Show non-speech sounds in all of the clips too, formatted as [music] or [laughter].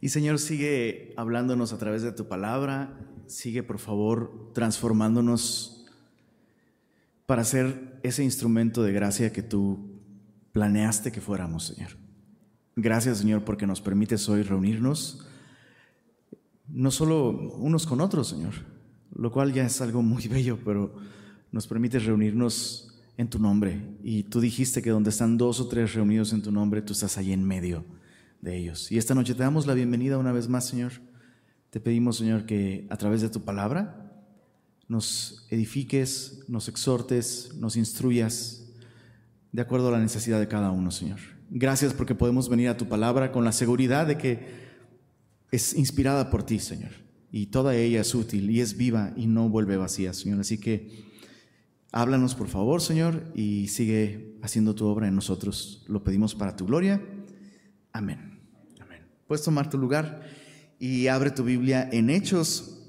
Y Señor, sigue hablándonos a través de tu palabra, sigue por favor transformándonos para ser ese instrumento de gracia que tú planeaste que fuéramos, Señor. Gracias, Señor, porque nos permites hoy reunirnos, no solo unos con otros, Señor, lo cual ya es algo muy [laughs] bello, pero nos permites reunirnos en tu nombre. Y tú dijiste que donde están dos o tres reunidos en tu nombre, tú estás ahí en medio de ellos. Y esta noche te damos la bienvenida una vez más, Señor. Te pedimos, Señor, que a través de tu palabra nos edifiques, nos exhortes, nos instruyas de acuerdo a la necesidad de cada uno, Señor. Gracias porque podemos venir a tu palabra con la seguridad de que es inspirada por ti, Señor. Y toda ella es útil y es viva y no vuelve vacía, Señor. Así que háblanos, por favor, Señor, y sigue haciendo tu obra en nosotros. Lo pedimos para tu gloria. Amén. Puedes tomar tu lugar y abre tu Biblia en Hechos.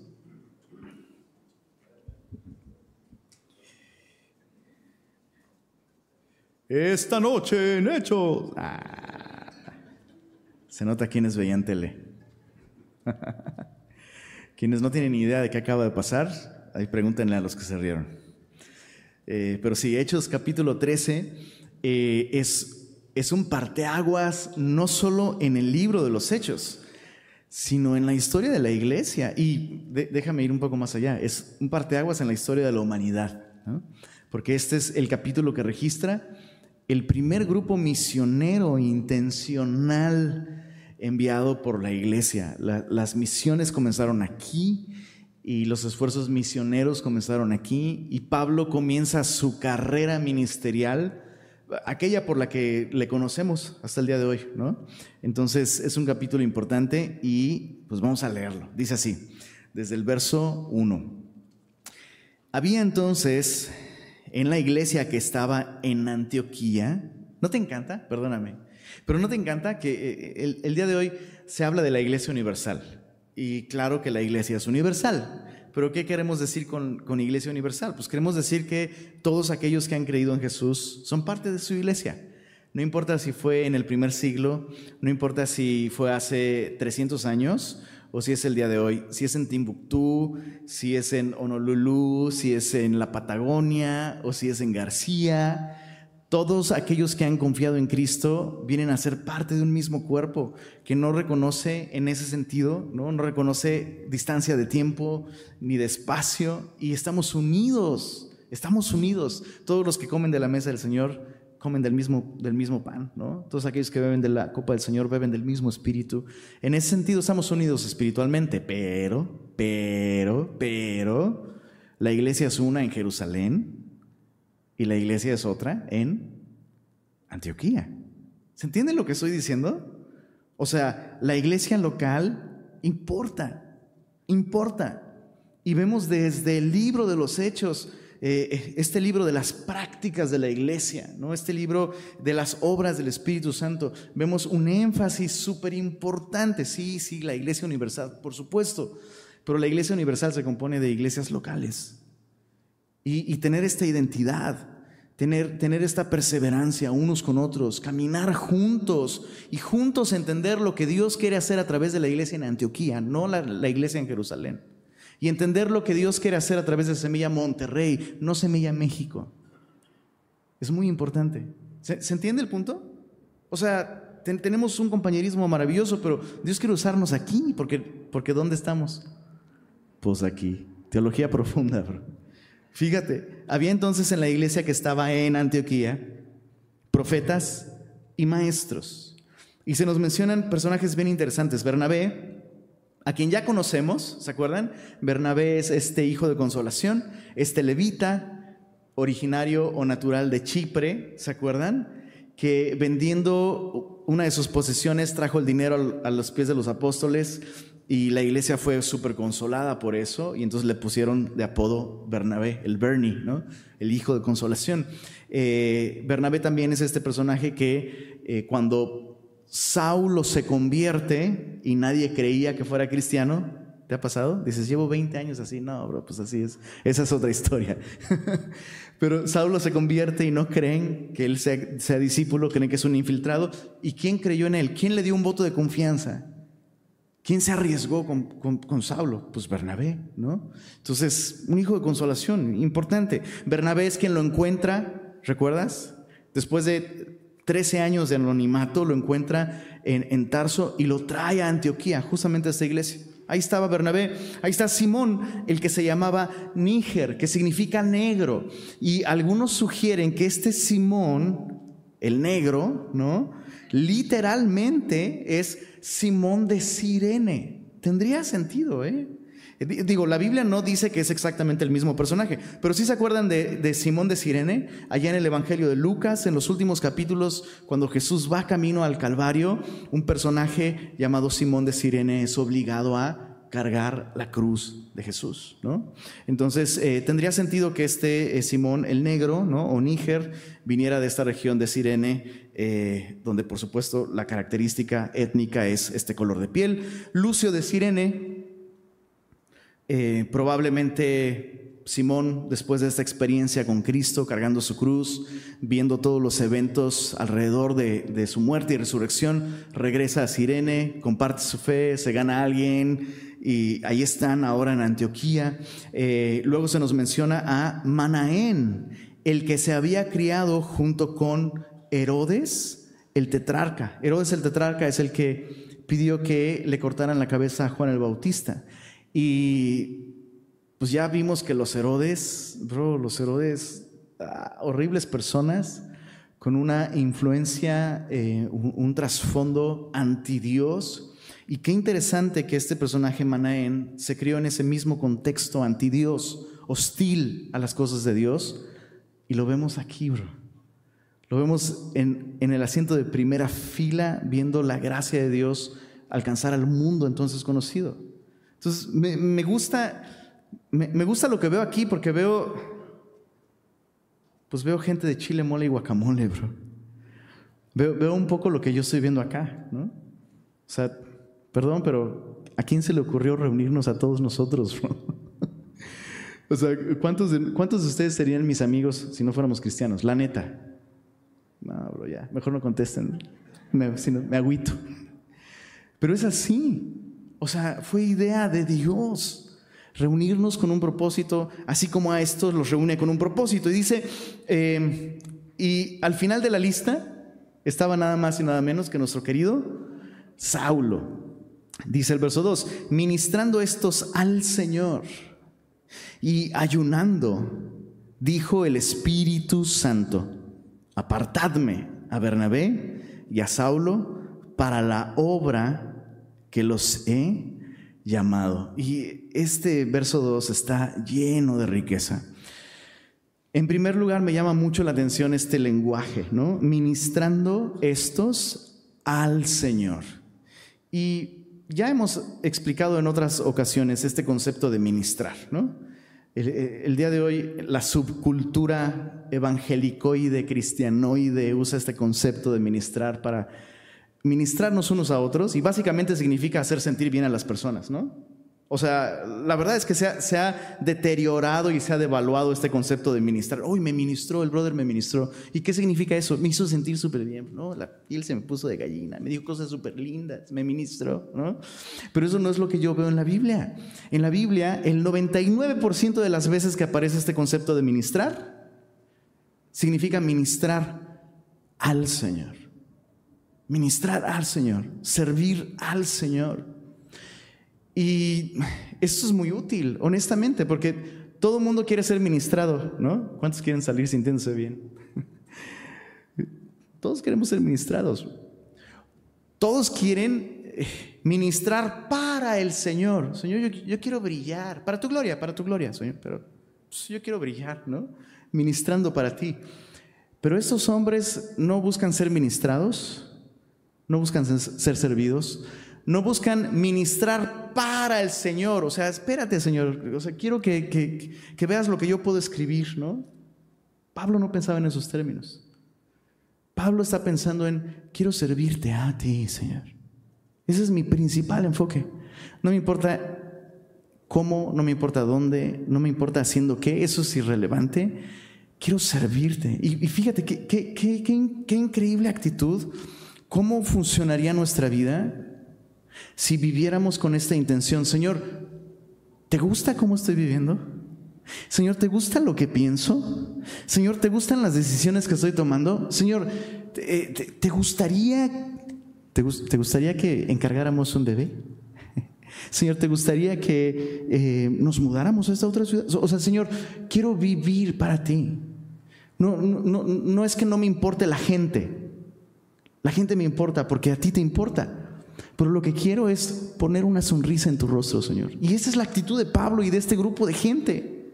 Esta noche en Hechos. Ah, se nota quienes veían tele. [laughs] quienes no tienen ni idea de qué acaba de pasar, ahí pregúntenle a los que se rieron. Eh, pero sí, Hechos capítulo 13 eh, es es un parteaguas no solo en el libro de los hechos, sino en la historia de la iglesia. Y déjame ir un poco más allá, es un parteaguas en la historia de la humanidad, porque este es el capítulo que registra el primer grupo misionero intencional enviado por la iglesia. las misiones comenzaron aquí y los esfuerzos misioneros comenzaron aquí y Pablo comienza su carrera ministerial aquella por la que le conocemos hasta el día de hoy, ¿no? Entonces es un capítulo importante y pues vamos a leerlo. Dice así, desde el verso 1. Había entonces en la iglesia que estaba en Antioquía, ¿no te encanta? Perdóname, pero ¿no te encanta que eh, el, el día de hoy se habla de la iglesia universal? Y claro que la iglesia es universal. Pero ¿qué queremos decir con, Iglesia Universal? Pues queremos decir que todos aquellos que han creído en Jesús son parte de su iglesia. No importa si fue en el primer siglo, no importa si fue hace 300 años o si es el día de hoy, si es en Timbuktu, si es en Honolulu, si es en la Patagonia o si es en García todos aquellos que han confiado en Cristo vienen a ser parte de un mismo cuerpo que no reconoce en ese sentido, no, no reconoce distancia de tiempo ni de espacio y estamos unidos, estamos unidos. Todos los que comen de la mesa del Señor comen del mismo, del mismo pan, ¿no? Todos aquellos que beben de la copa del Señor beben del mismo espíritu. En ese sentido estamos unidos espiritualmente, pero, pero, pero, la iglesia es una en Jerusalén, y la iglesia es otra en Antioquía. ¿Se entiende lo que estoy diciendo? O sea, la iglesia local importa, importa. Y vemos desde el libro de los hechos, eh, este libro de las prácticas de la iglesia, ¿no? este libro de las obras del Espíritu Santo, vemos un énfasis súper importante. Sí, sí, la iglesia universal, por supuesto, pero la iglesia universal se compone de iglesias locales. Y, y tener esta identidad, tener, tener esta perseverancia unos con otros, caminar juntos y juntos entender lo que Dios quiere hacer a través de la iglesia en Antioquía, no la, la iglesia en Jerusalén. Y entender lo que Dios quiere hacer a través de Semilla Monterrey, no Semilla México. Es muy importante. ¿Se, entiende el punto? O sea, tenemos un compañerismo maravilloso, pero Dios quiere usarnos aquí, porque, porque ¿dónde estamos? Pues aquí. Teología profunda, bro. Fíjate, había entonces en la iglesia que estaba en Antioquía profetas y maestros. Y se nos mencionan personajes bien interesantes. Bernabé, a quien ya conocemos, ¿se acuerdan? Bernabé es este hijo de consolación, este levita, originario o natural de Chipre, ¿se acuerdan? Que vendiendo una de sus posesiones trajo el dinero a los pies de los apóstoles y la iglesia fue súper consolada por eso, y entonces le pusieron de apodo Bernabé, el Bernie, ¿no? el hijo de consolación. Eh, Bernabé también es este personaje que eh, cuando Saulo se convierte y nadie creía que fuera cristiano, ¿te ha pasado? Dices, llevo 20 años así, no, bro, pues así es, esa es otra historia. [laughs] Pero Saulo se convierte y no creen que él sea, sea discípulo, creen que es un infiltrado. ¿Y quién creyó en él? ¿Quién le dio un voto de confianza? ¿Quién se arriesgó con, Saulo? Pues Bernabé, ¿no? Entonces, un hijo de consolación, importante. Bernabé es quien lo encuentra, ¿recuerdas? Después de 13 años de anonimato, lo encuentra en, en Tarso y lo trae a Antioquía, justamente a esta iglesia. Ahí estaba Bernabé, ahí está Simón, el que se llamaba Níger, que significa negro. Y algunos sugieren que este Simón, el negro, ¿no? Literalmente es Simón de Sirene. Tendría sentido, ¿eh? Digo, la Biblia no dice que es exactamente el mismo personaje, pero sí se acuerdan de, de, Simón de Sirene, allá en el Evangelio de Lucas, en los últimos capítulos, cuando Jesús va camino al Calvario, un personaje llamado Simón de Sirene es obligado a cargar la cruz de Jesús, ¿no? Entonces, eh, tendría sentido que este eh, Simón el Negro, ¿no? O Níger, viniera de esta región de Sirene, eh, donde por supuesto la característica étnica es este color de piel. Lucio de Sirene, probablemente Simón, después de esta experiencia con Cristo, cargando su cruz, viendo todos los eventos alrededor de, de su muerte y resurrección, regresa a Sirene, comparte su fe, se gana a alguien, y ahí están ahora en Antioquía. Eh, luego se nos menciona a Manaén, el que se había criado junto con Herodes, el tetrarca. Herodes el tetrarca es el que pidió que le cortaran la cabeza a Juan el Bautista. Y pues ya vimos que los Herodes, bro, los Herodes, ah, horribles personas con una influencia, eh, un, un trasfondo anti Dios y qué interesante que este personaje Manaén se crió en ese mismo contexto anti-Dios, hostil a las cosas de Dios, y lo vemos aquí, bro. Lo vemos en, el asiento de primera fila, viendo la gracia de Dios alcanzar al mundo entonces conocido. Entonces, me, gusta, me, gusta lo que veo aquí porque veo, pues veo gente de chile, mole y guacamole, bro. Veo, veo un poco lo que yo estoy viendo acá, ¿no? O sea, Perdón, pero ¿a quién se le ocurrió reunirnos a todos nosotros? [laughs] o sea, ¿cuántos de, ¿cuántos de ustedes serían mis amigos si no fuéramos cristianos? La neta. No, bro, ya, mejor no contesten. Me, sino, agüito. Pero es así. O sea, fue idea de Dios reunirnos con un propósito, así como a estos los reúne con un propósito. Y dice, eh, y al final de la lista estaba nada más y nada menos que nuestro querido Saulo. Dice el verso 2, ministrando estos al Señor y ayunando, dijo el Espíritu Santo, apartadme a Bernabé y a Saulo para la obra que los he llamado. Y este verso 2 está lleno de riqueza. En primer lugar, me llama mucho la atención este lenguaje, ¿no? Ministrando estos al Señor. Y ya hemos explicado en otras ocasiones este concepto de ministrar, ¿no? El, día de hoy la subcultura evangelicoide, cristianoide usa este concepto de ministrar para ministrarnos unos a otros y básicamente significa hacer sentir bien a las personas, ¿no? O sea, la verdad es que se ha, deteriorado y se ha devaluado este concepto de ministrar. Hoy me ministró, el brother me ministró. ¿Y qué significa eso? Me hizo sentir súper bien, ¿no? La piel se me puso de gallina, me dijo cosas súper lindas, me ministró, ¿no? Pero eso no es lo que yo veo en la Biblia. En la Biblia, el 99% de las veces que aparece este concepto de ministrar, significa ministrar al Señor. Ministrar al Señor, servir al Señor. Y esto es muy útil, honestamente, porque todo el mundo quiere ser ministrado, ¿no? ¿Cuántos quieren salir sintiéndose bien? [laughs] Todos queremos ser ministrados. Todos quieren eh, ministrar para el Señor. Señor, yo, quiero brillar, para tu gloria, para tu gloria, Señor, pero pues, yo quiero brillar, ¿no? Ministrando para ti. Pero estos hombres no buscan ser ministrados, no buscan ser servidos, no buscan ministrar para el Señor. O sea, espérate, Señor. O sea, quiero que, veas lo que yo puedo escribir, ¿no? Pablo no pensaba en esos términos. Pablo está pensando en, quiero servirte a ti, Señor. Ese es mi principal enfoque. No me importa cómo, no me importa dónde, no me importa haciendo qué, eso es irrelevante. Quiero servirte. Y, fíjate qué, qué increíble actitud, cómo funcionaría nuestra vida si viviéramos con esta intención, Señor, ¿te gusta cómo estoy viviendo? Señor, ¿te gusta lo que pienso? Señor, ¿te gustan las decisiones que estoy tomando? Señor, ¿te, gustaría, te, gustaría que encargáramos un bebé? [laughs] Señor, ¿te gustaría que eh, nos mudáramos a esta otra ciudad? O sea, Señor, quiero vivir para ti. No, no, no es que no me importe la gente. La gente me importa porque a ti te importa. Pero lo que quiero es poner una sonrisa en tu rostro, Señor. Y esa es la actitud de Pablo y de este grupo de gente.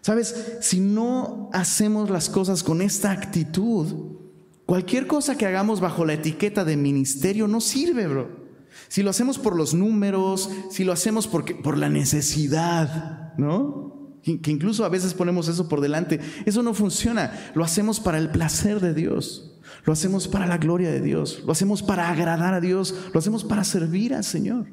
Sabes, si no hacemos las cosas con esta actitud, cualquier cosa que hagamos bajo la etiqueta de ministerio no sirve, bro. Si lo hacemos por los números, si lo hacemos porque, por la necesidad, ¿no? Que incluso a veces ponemos eso por delante, eso no funciona. Lo hacemos para el placer de Dios, lo hacemos para la gloria de Dios, lo hacemos para agradar a Dios, lo hacemos para servir al Señor.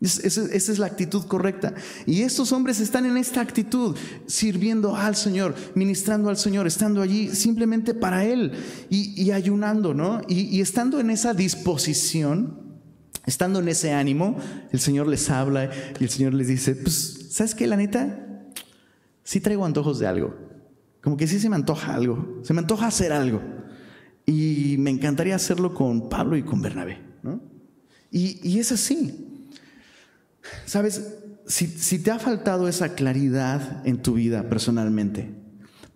Esa es la actitud correcta. Y estos hombres están en esta actitud, sirviendo al Señor, ministrando al Señor, estando allí simplemente para Él y, ayunando, ¿no? Y, y, estando en esa disposición, estando en ese ánimo, el Señor les habla y el Señor les dice, pues, ¿sabes qué? La neta, sí traigo antojos de algo. Como que sí se me antoja algo, se me antoja hacer algo. Encantaría hacerlo con Pablo y con Bernabé, ¿no? Y, y es así. Sabes, si, te ha faltado esa claridad en tu vida personalmente,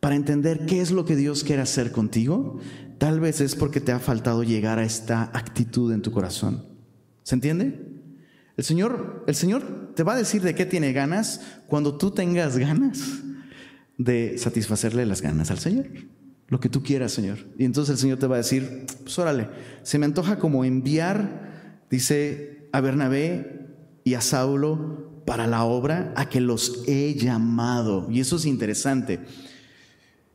para entender qué es lo que Dios quiere hacer contigo, tal vez es porque te ha faltado llegar a esta actitud en tu corazón. ¿Se entiende? El Señor, el Señor te va a decir de qué tiene ganas cuando tú tengas ganas de satisfacerle las ganas al Señor. Lo que tú quieras, Señor. Y entonces el Señor te va a decir, pues órale, se me antoja como enviar, dice a Bernabé y a Saulo para la obra a que los he llamado. Y eso es interesante.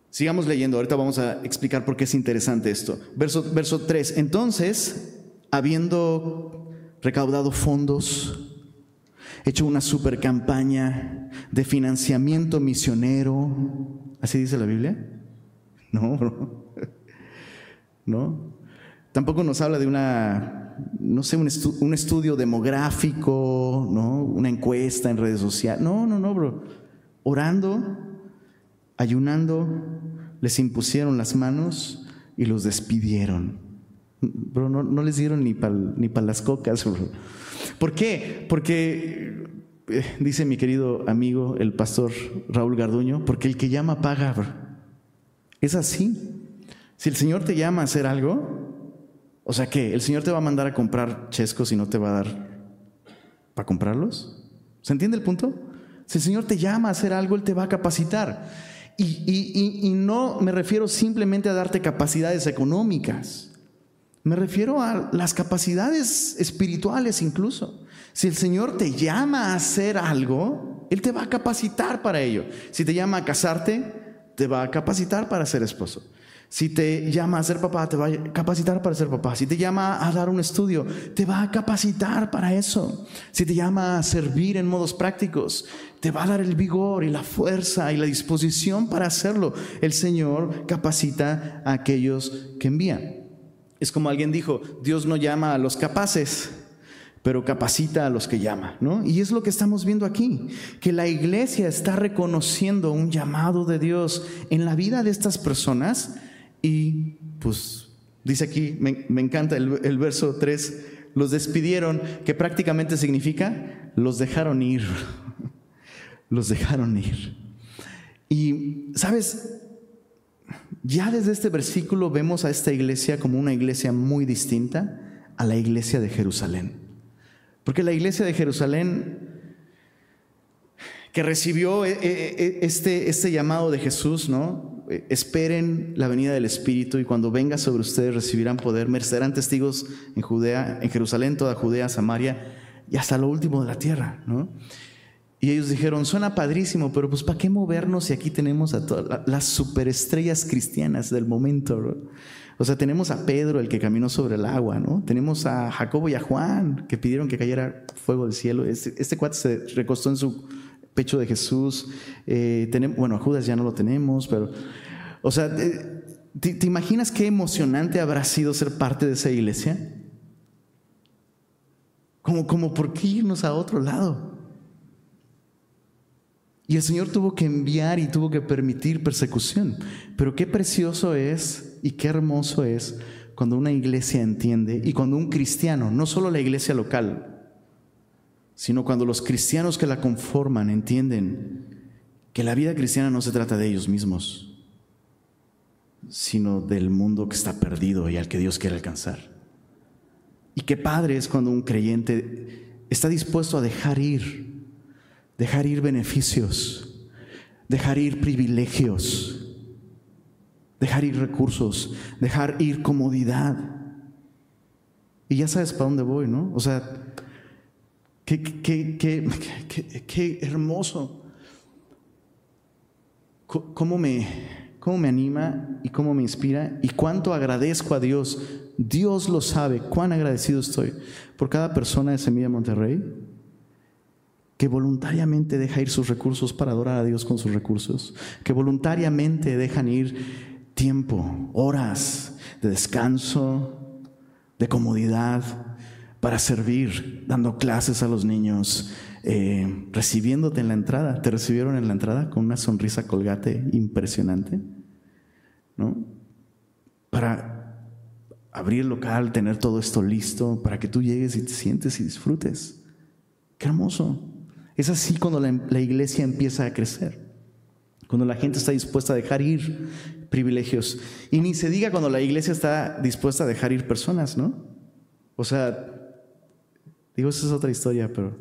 Sigamos leyendo, ahorita vamos a explicar por qué es interesante esto. Verso, verso 3. Entonces, habiendo recaudado fondos, hecho una super campaña de financiamiento misionero, ¿así dice la Biblia? [laughs] No, no. Tampoco nos habla de una no sé, un, estudio demográfico, ¿no? Una encuesta en redes sociales. No, no, no, bro. Orando, ayunando, les impusieron las manos y los despidieron. Bro, no, les dieron ni para ni las cocas, bro. ¿Por qué? Porque, eh, dice mi querido amigo, el pastor Raúl Garduño, porque el que llama paga, bro. Es así. Si el Señor te llama a hacer algo, o sea que el Señor te va a mandar a comprar chescos y no te va a dar para comprarlos. ¿Se entiende el punto? Si el Señor te llama a hacer algo, Él te va a capacitar. Y, y no me refiero simplemente a darte capacidades económicas. Me refiero a las capacidades espirituales incluso. Si el Señor te llama a hacer algo, Él te va a capacitar para ello. Si te llama a casarte, te va a capacitar para ser esposo. Si te llama a ser papá, te va a capacitar para ser papá. Si te llama a dar un estudio, te va a capacitar para eso. Si te llama a servir en modos prácticos, te va a dar el vigor y la fuerza y la disposición para hacerlo. El Señor capacita a aquellos que envían. Es como alguien dijo, Dios no llama a los capaces, pero capacita a los que llama, ¿no? Y es lo que estamos viendo aquí, que la iglesia está reconociendo un llamado de Dios en la vida de estas personas y pues dice aquí, me, encanta el, el, verso 3, los despidieron, que prácticamente significa, los dejaron ir, [laughs] los dejaron ir. Y, ¿sabes? Ya desde este versículo vemos a esta iglesia como una iglesia muy distinta a la iglesia de Jerusalén. Porque la iglesia de Jerusalén que recibió eh, eh, eh, este, este llamado de Jesús, ¿no? esperen la venida del Espíritu y cuando venga sobre ustedes recibirán poder, serán testigos en Judea, en Jerusalén, toda Judea, Samaria y hasta lo último de la tierra, ¿no? Y ellos dijeron, suena padrísimo, pero pues ¿para qué movernos si aquí tenemos a todas las superestrellas cristianas del momento? O sea, tenemos a Pedro, el que caminó sobre el agua, ¿no? Tenemos a Jacobo y a Juan, que pidieron que cayera fuego del cielo. Este, este cuate se recostó en su pecho de Jesús. Eh, tenemos, bueno, a Judas ya no lo tenemos, pero, o sea, eh, ¿te, imaginas qué emocionante habrá sido ser parte de esa iglesia? Como, como por qué irnos a otro lado. Y el Señor tuvo que enviar y tuvo que permitir persecución. Pero qué precioso es y qué hermoso es cuando una iglesia entiende y cuando un cristiano, no solo la iglesia local, sino cuando los cristianos que la conforman entienden que la vida cristiana no se trata de ellos mismos, sino del mundo que está perdido y al que Dios quiere alcanzar. Y qué padre es cuando un creyente está dispuesto a dejar ir dejar ir beneficios, dejar ir privilegios, dejar ir recursos, dejar ir comodidad. Y ya sabes para dónde voy, ¿no? O sea, qué, qué, qué, qué hermoso. ¿Cómo me, ¿Cómo me anima y cómo me inspira? Y cuánto agradezco a Dios. Dios lo sabe, cuán agradecido estoy por cada persona de Semilla Monterrey que voluntariamente deja ir sus recursos para adorar a Dios con sus recursos, que voluntariamente dejan ir tiempo, horas de descanso, de comodidad, para servir, dando clases a los niños, eh, recibiéndote en la entrada. ¿Te recibieron en la entrada con una sonrisa colgate impresionante? ¿No? Para abrir el local, tener todo esto listo, para que tú llegues y te sientes y disfrutes. Qué hermoso. Es así cuando la, iglesia empieza a crecer, cuando la gente está dispuesta a dejar ir privilegios. Y ni se diga cuando la iglesia está dispuesta a dejar ir personas, ¿no? O sea, digo, esa es otra historia, pero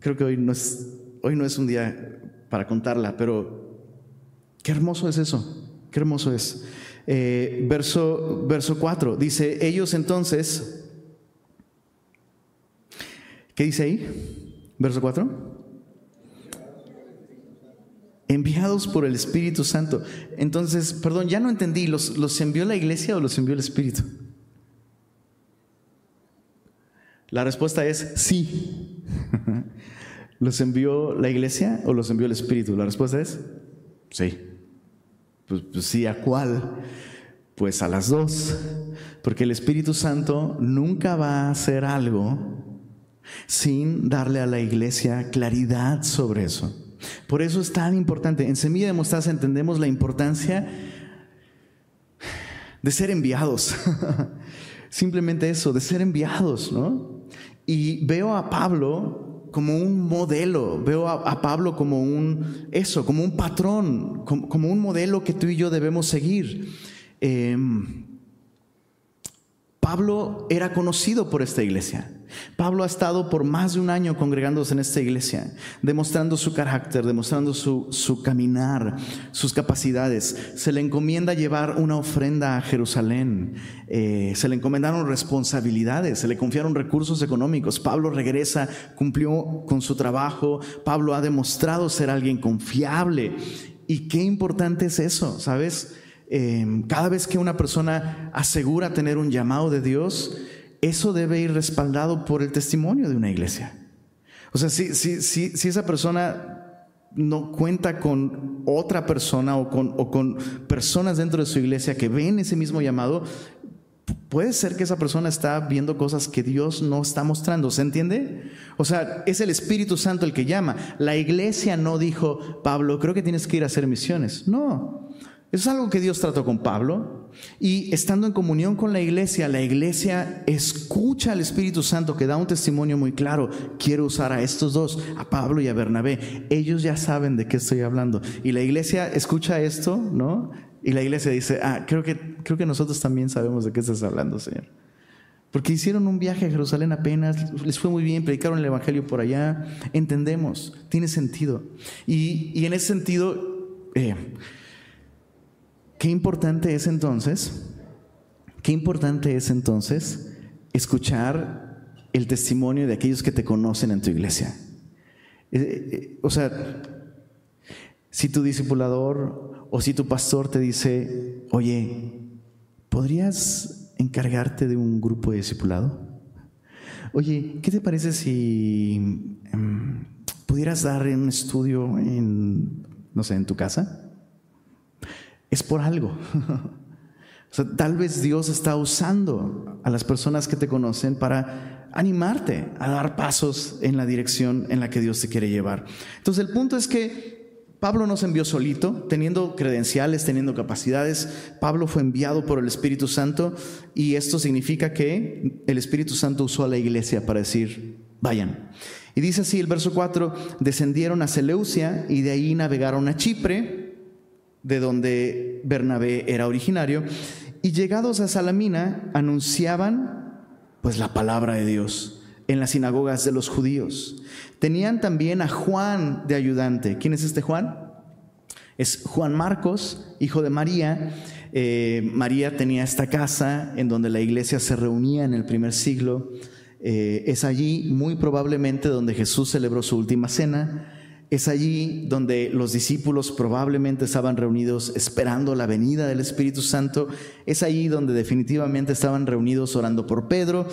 creo que hoy no es, hoy no es un día para contarla, pero qué hermoso es eso, qué hermoso es. Eh, verso, verso 4 dice, ellos entonces, ¿qué dice ahí? Verso 4. Enviados por el Espíritu Santo. Entonces, perdón, ya no entendí, ¿los, ¿los envió la iglesia o los envió el Espíritu? La respuesta es sí. [laughs] ¿Los envió la iglesia o los envió el Espíritu? La respuesta es sí. Pues, pues, sí, ¿a cuál? Pues a las dos. Porque el Espíritu Santo nunca va a hacer algo sin darle a la iglesia claridad sobre eso. Por eso es tan importante. En Semilla de Mostaza entendemos la importancia de ser enviados. [laughs] Simplemente eso, de ser enviados, ¿no? Y veo a Pablo como un modelo, veo a, Pablo como un, eso, como un patrón, como, un modelo que tú y yo debemos seguir. Em, Pablo era conocido por esta iglesia. Pablo ha estado por más de un año congregándose en esta iglesia, demostrando su carácter, demostrando su, caminar, sus capacidades. Se le encomienda llevar una ofrenda a Jerusalén, eh, se le encomendaron responsabilidades, se le confiaron recursos económicos. Pablo regresa, cumplió con su trabajo, Pablo ha demostrado ser alguien confiable. Y qué importante es eso, ¿sabes? Em, cada vez que una persona asegura tener un llamado de Dios, eso debe ir respaldado por el testimonio de una iglesia. O sea, si, si, si, esa persona no cuenta con otra persona o con, o con personas dentro de su iglesia que ven ese mismo llamado, puede ser que esa persona está viendo cosas que Dios no está mostrando, ¿se entiende? O sea, es el Espíritu Santo el que llama. La iglesia no dijo, Pablo, creo que tienes que ir a hacer misiones. No, eso es algo que Dios trató con Pablo. Y estando en comunión con la iglesia, la iglesia escucha al Espíritu Santo que da un testimonio muy claro. Quiero usar a estos dos, a Pablo y a Bernabé. Ellos ya saben de qué estoy hablando. Y la iglesia escucha esto, ¿no? Y la iglesia dice, ah, creo que, creo que nosotros también sabemos de qué estás hablando, Señor. Porque hicieron un viaje a Jerusalén apenas, les fue muy bien, predicaron el Evangelio por allá, entendemos, tiene sentido. Y, y en ese sentido, eh, Qué importante es entonces, qué importante es entonces escuchar el testimonio de aquellos que te conocen en tu iglesia. Eh, eh, o sea, si tu discipulador o si tu pastor te dice, oye, ¿podrías encargarte de un grupo de discipulado? Oye, ¿qué te parece si em, pudieras dar un estudio en, no sé, en tu casa? Es por algo. [laughs] tal vez Dios está usando a las personas que te conocen para animarte a dar pasos en la dirección en la que Dios te quiere llevar. Entonces el punto es que Pablo no se envió solito, teniendo credenciales, teniendo capacidades. Pablo fue enviado por el Espíritu Santo y esto significa que el Espíritu Santo usó a la iglesia para decir, vayan. Y dice así el verso 4, descendieron a Seleucia y de ahí navegaron a Chipre, de donde Bernabé era originario, y llegados a Salamina anunciaban pues la palabra de Dios en las sinagogas de los judíos. Tenían también a Juan de ayudante. ¿Quién es este Juan? Es Juan Marcos, hijo de María. Eh, María tenía esta casa en donde la iglesia se reunía en el primer siglo. Eh, es allí muy probablemente donde Jesús celebró su última cena. Es allí donde los discípulos probablemente estaban reunidos esperando la venida del Espíritu Santo. Es allí donde definitivamente estaban reunidos orando por Pedro.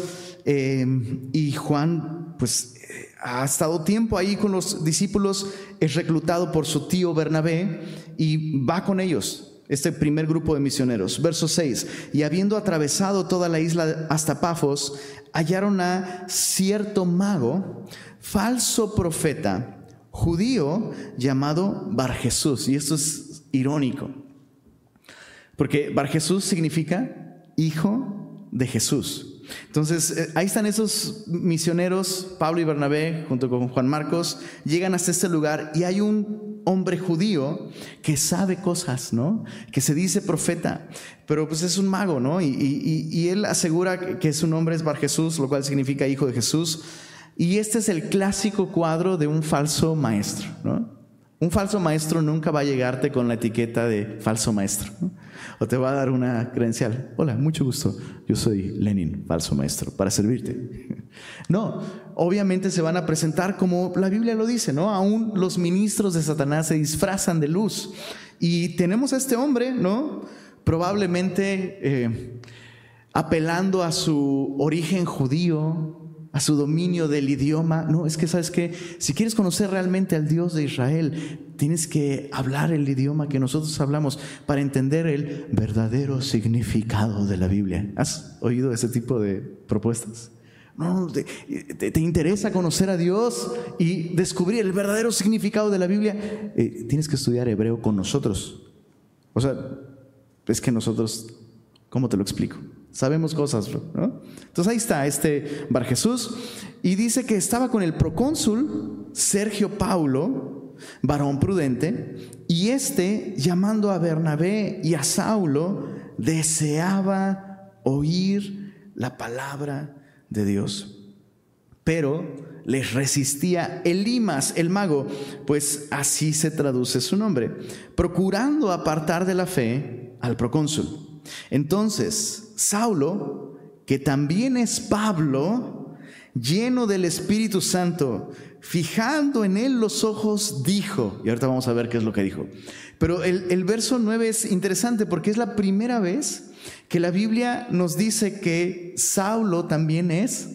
Eh, y Juan, pues, ha estado tiempo ahí con los discípulos, es reclutado por su tío Bernabé y va con ellos este primer grupo de misioneros. Verso 6, y habiendo atravesado toda la isla hasta Pafos, hallaron a cierto mago, falso profeta, judío, llamado Bar Jesús. Y esto es irónico, porque Bar Jesús significa hijo de Jesús. Entonces, eh, ahí están esos misioneros, Pablo y Bernabé, junto con Juan Marcos, llegan hasta este lugar y hay un hombre judío que sabe cosas, ¿no? Que se dice profeta, pero pues es un mago, ¿no? Y, y él asegura que su nombre es Bar Jesús, lo cual significa hijo de Jesús. Y este es el clásico cuadro de un falso maestro, ¿no? Un falso maestro nunca va a llegarte con la etiqueta de falso maestro. O te va a dar una credencial. Hola, mucho gusto. Yo soy Lenin, falso maestro, para servirte. [laughs] No, obviamente se van a presentar como la Biblia lo dice, ¿no? Aún los ministros de Satanás se disfrazan de luz. Y tenemos a este hombre, ¿no? Probablemente eh, apelando a su origen judío, a su dominio del idioma. No, es que sabes que si quieres conocer realmente al Dios de Israel, tienes que hablar el idioma que nosotros hablamos para entender el verdadero significado de la Biblia. ¿Has oído ese tipo de propuestas? No, te, interesa conocer a Dios y descubrir el verdadero significado de la Biblia. Eh, tienes que estudiar hebreo con nosotros. O sea, es que nosotros, ¿cómo te lo explico? Sabemos cosas, ¿no? Entonces ahí está este Bar Jesús y dice que estaba con el procónsul Sergio Paulo, varón prudente, y este, llamando a Bernabé y a Saulo, deseaba oír la palabra de Dios. Pero les resistía Elimas, el mago, pues así se traduce su nombre, procurando apartar de la fe al procónsul. Entonces, Saulo, que también es Pablo, lleno del Espíritu Santo, fijando en él los ojos, dijo, y ahorita vamos a ver qué es lo que dijo, pero el, verso 9 es interesante porque es la primera vez que la Biblia nos dice que Saulo también es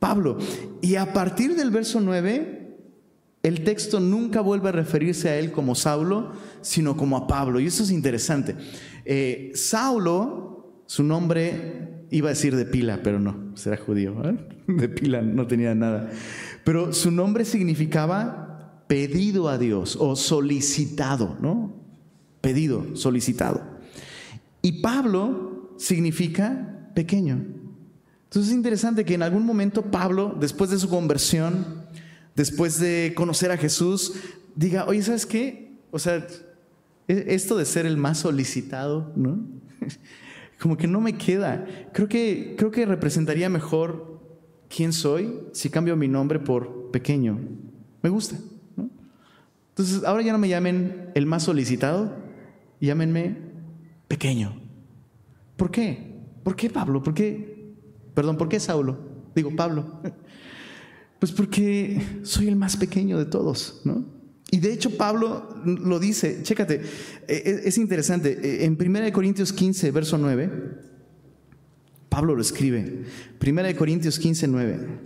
Pablo. Y a partir del verso 9, el texto nunca vuelve a referirse a él como Saulo, sino como a Pablo. Y eso es interesante. Eh, Saulo, su nombre iba a decir de pila, pero no, será judío. ¿eh? De pila no tenía nada. Pero su nombre significaba pedido a Dios o solicitado, ¿no? Pedido, solicitado. Y Pablo significa pequeño. Entonces es interesante que en algún momento Pablo, después de su conversión, después de conocer a Jesús, diga, oye, ¿sabes qué? O sea, e, esto de ser el más solicitado, ¿no? [laughs] Como que no me queda. Creo que, creo que representaría mejor quién soy si cambio mi nombre por pequeño. Me gusta. ¿no? Entonces, ahora ya no me llamen el más solicitado, llámenme pequeño. ¿Por qué? ¿Por qué Pablo? ¿Por qué? Perdón, ¿por qué Saulo? Digo, Pablo. [laughs] Pues porque soy el más pequeño de todos, ¿no? Y de hecho Pablo lo dice, chécate, e, e, es interesante, e, en 1 Corintios 15, verso 9, Pablo lo escribe, 1 Corintios 15, 9,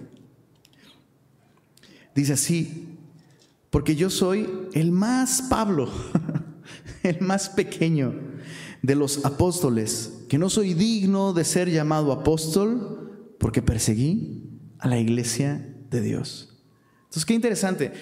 dice así, porque yo soy el más Pablo, [laughs] el más pequeño de los apóstoles, que no soy digno de ser llamado apóstol porque perseguí a la iglesia de Dios. Entonces, qué interesante.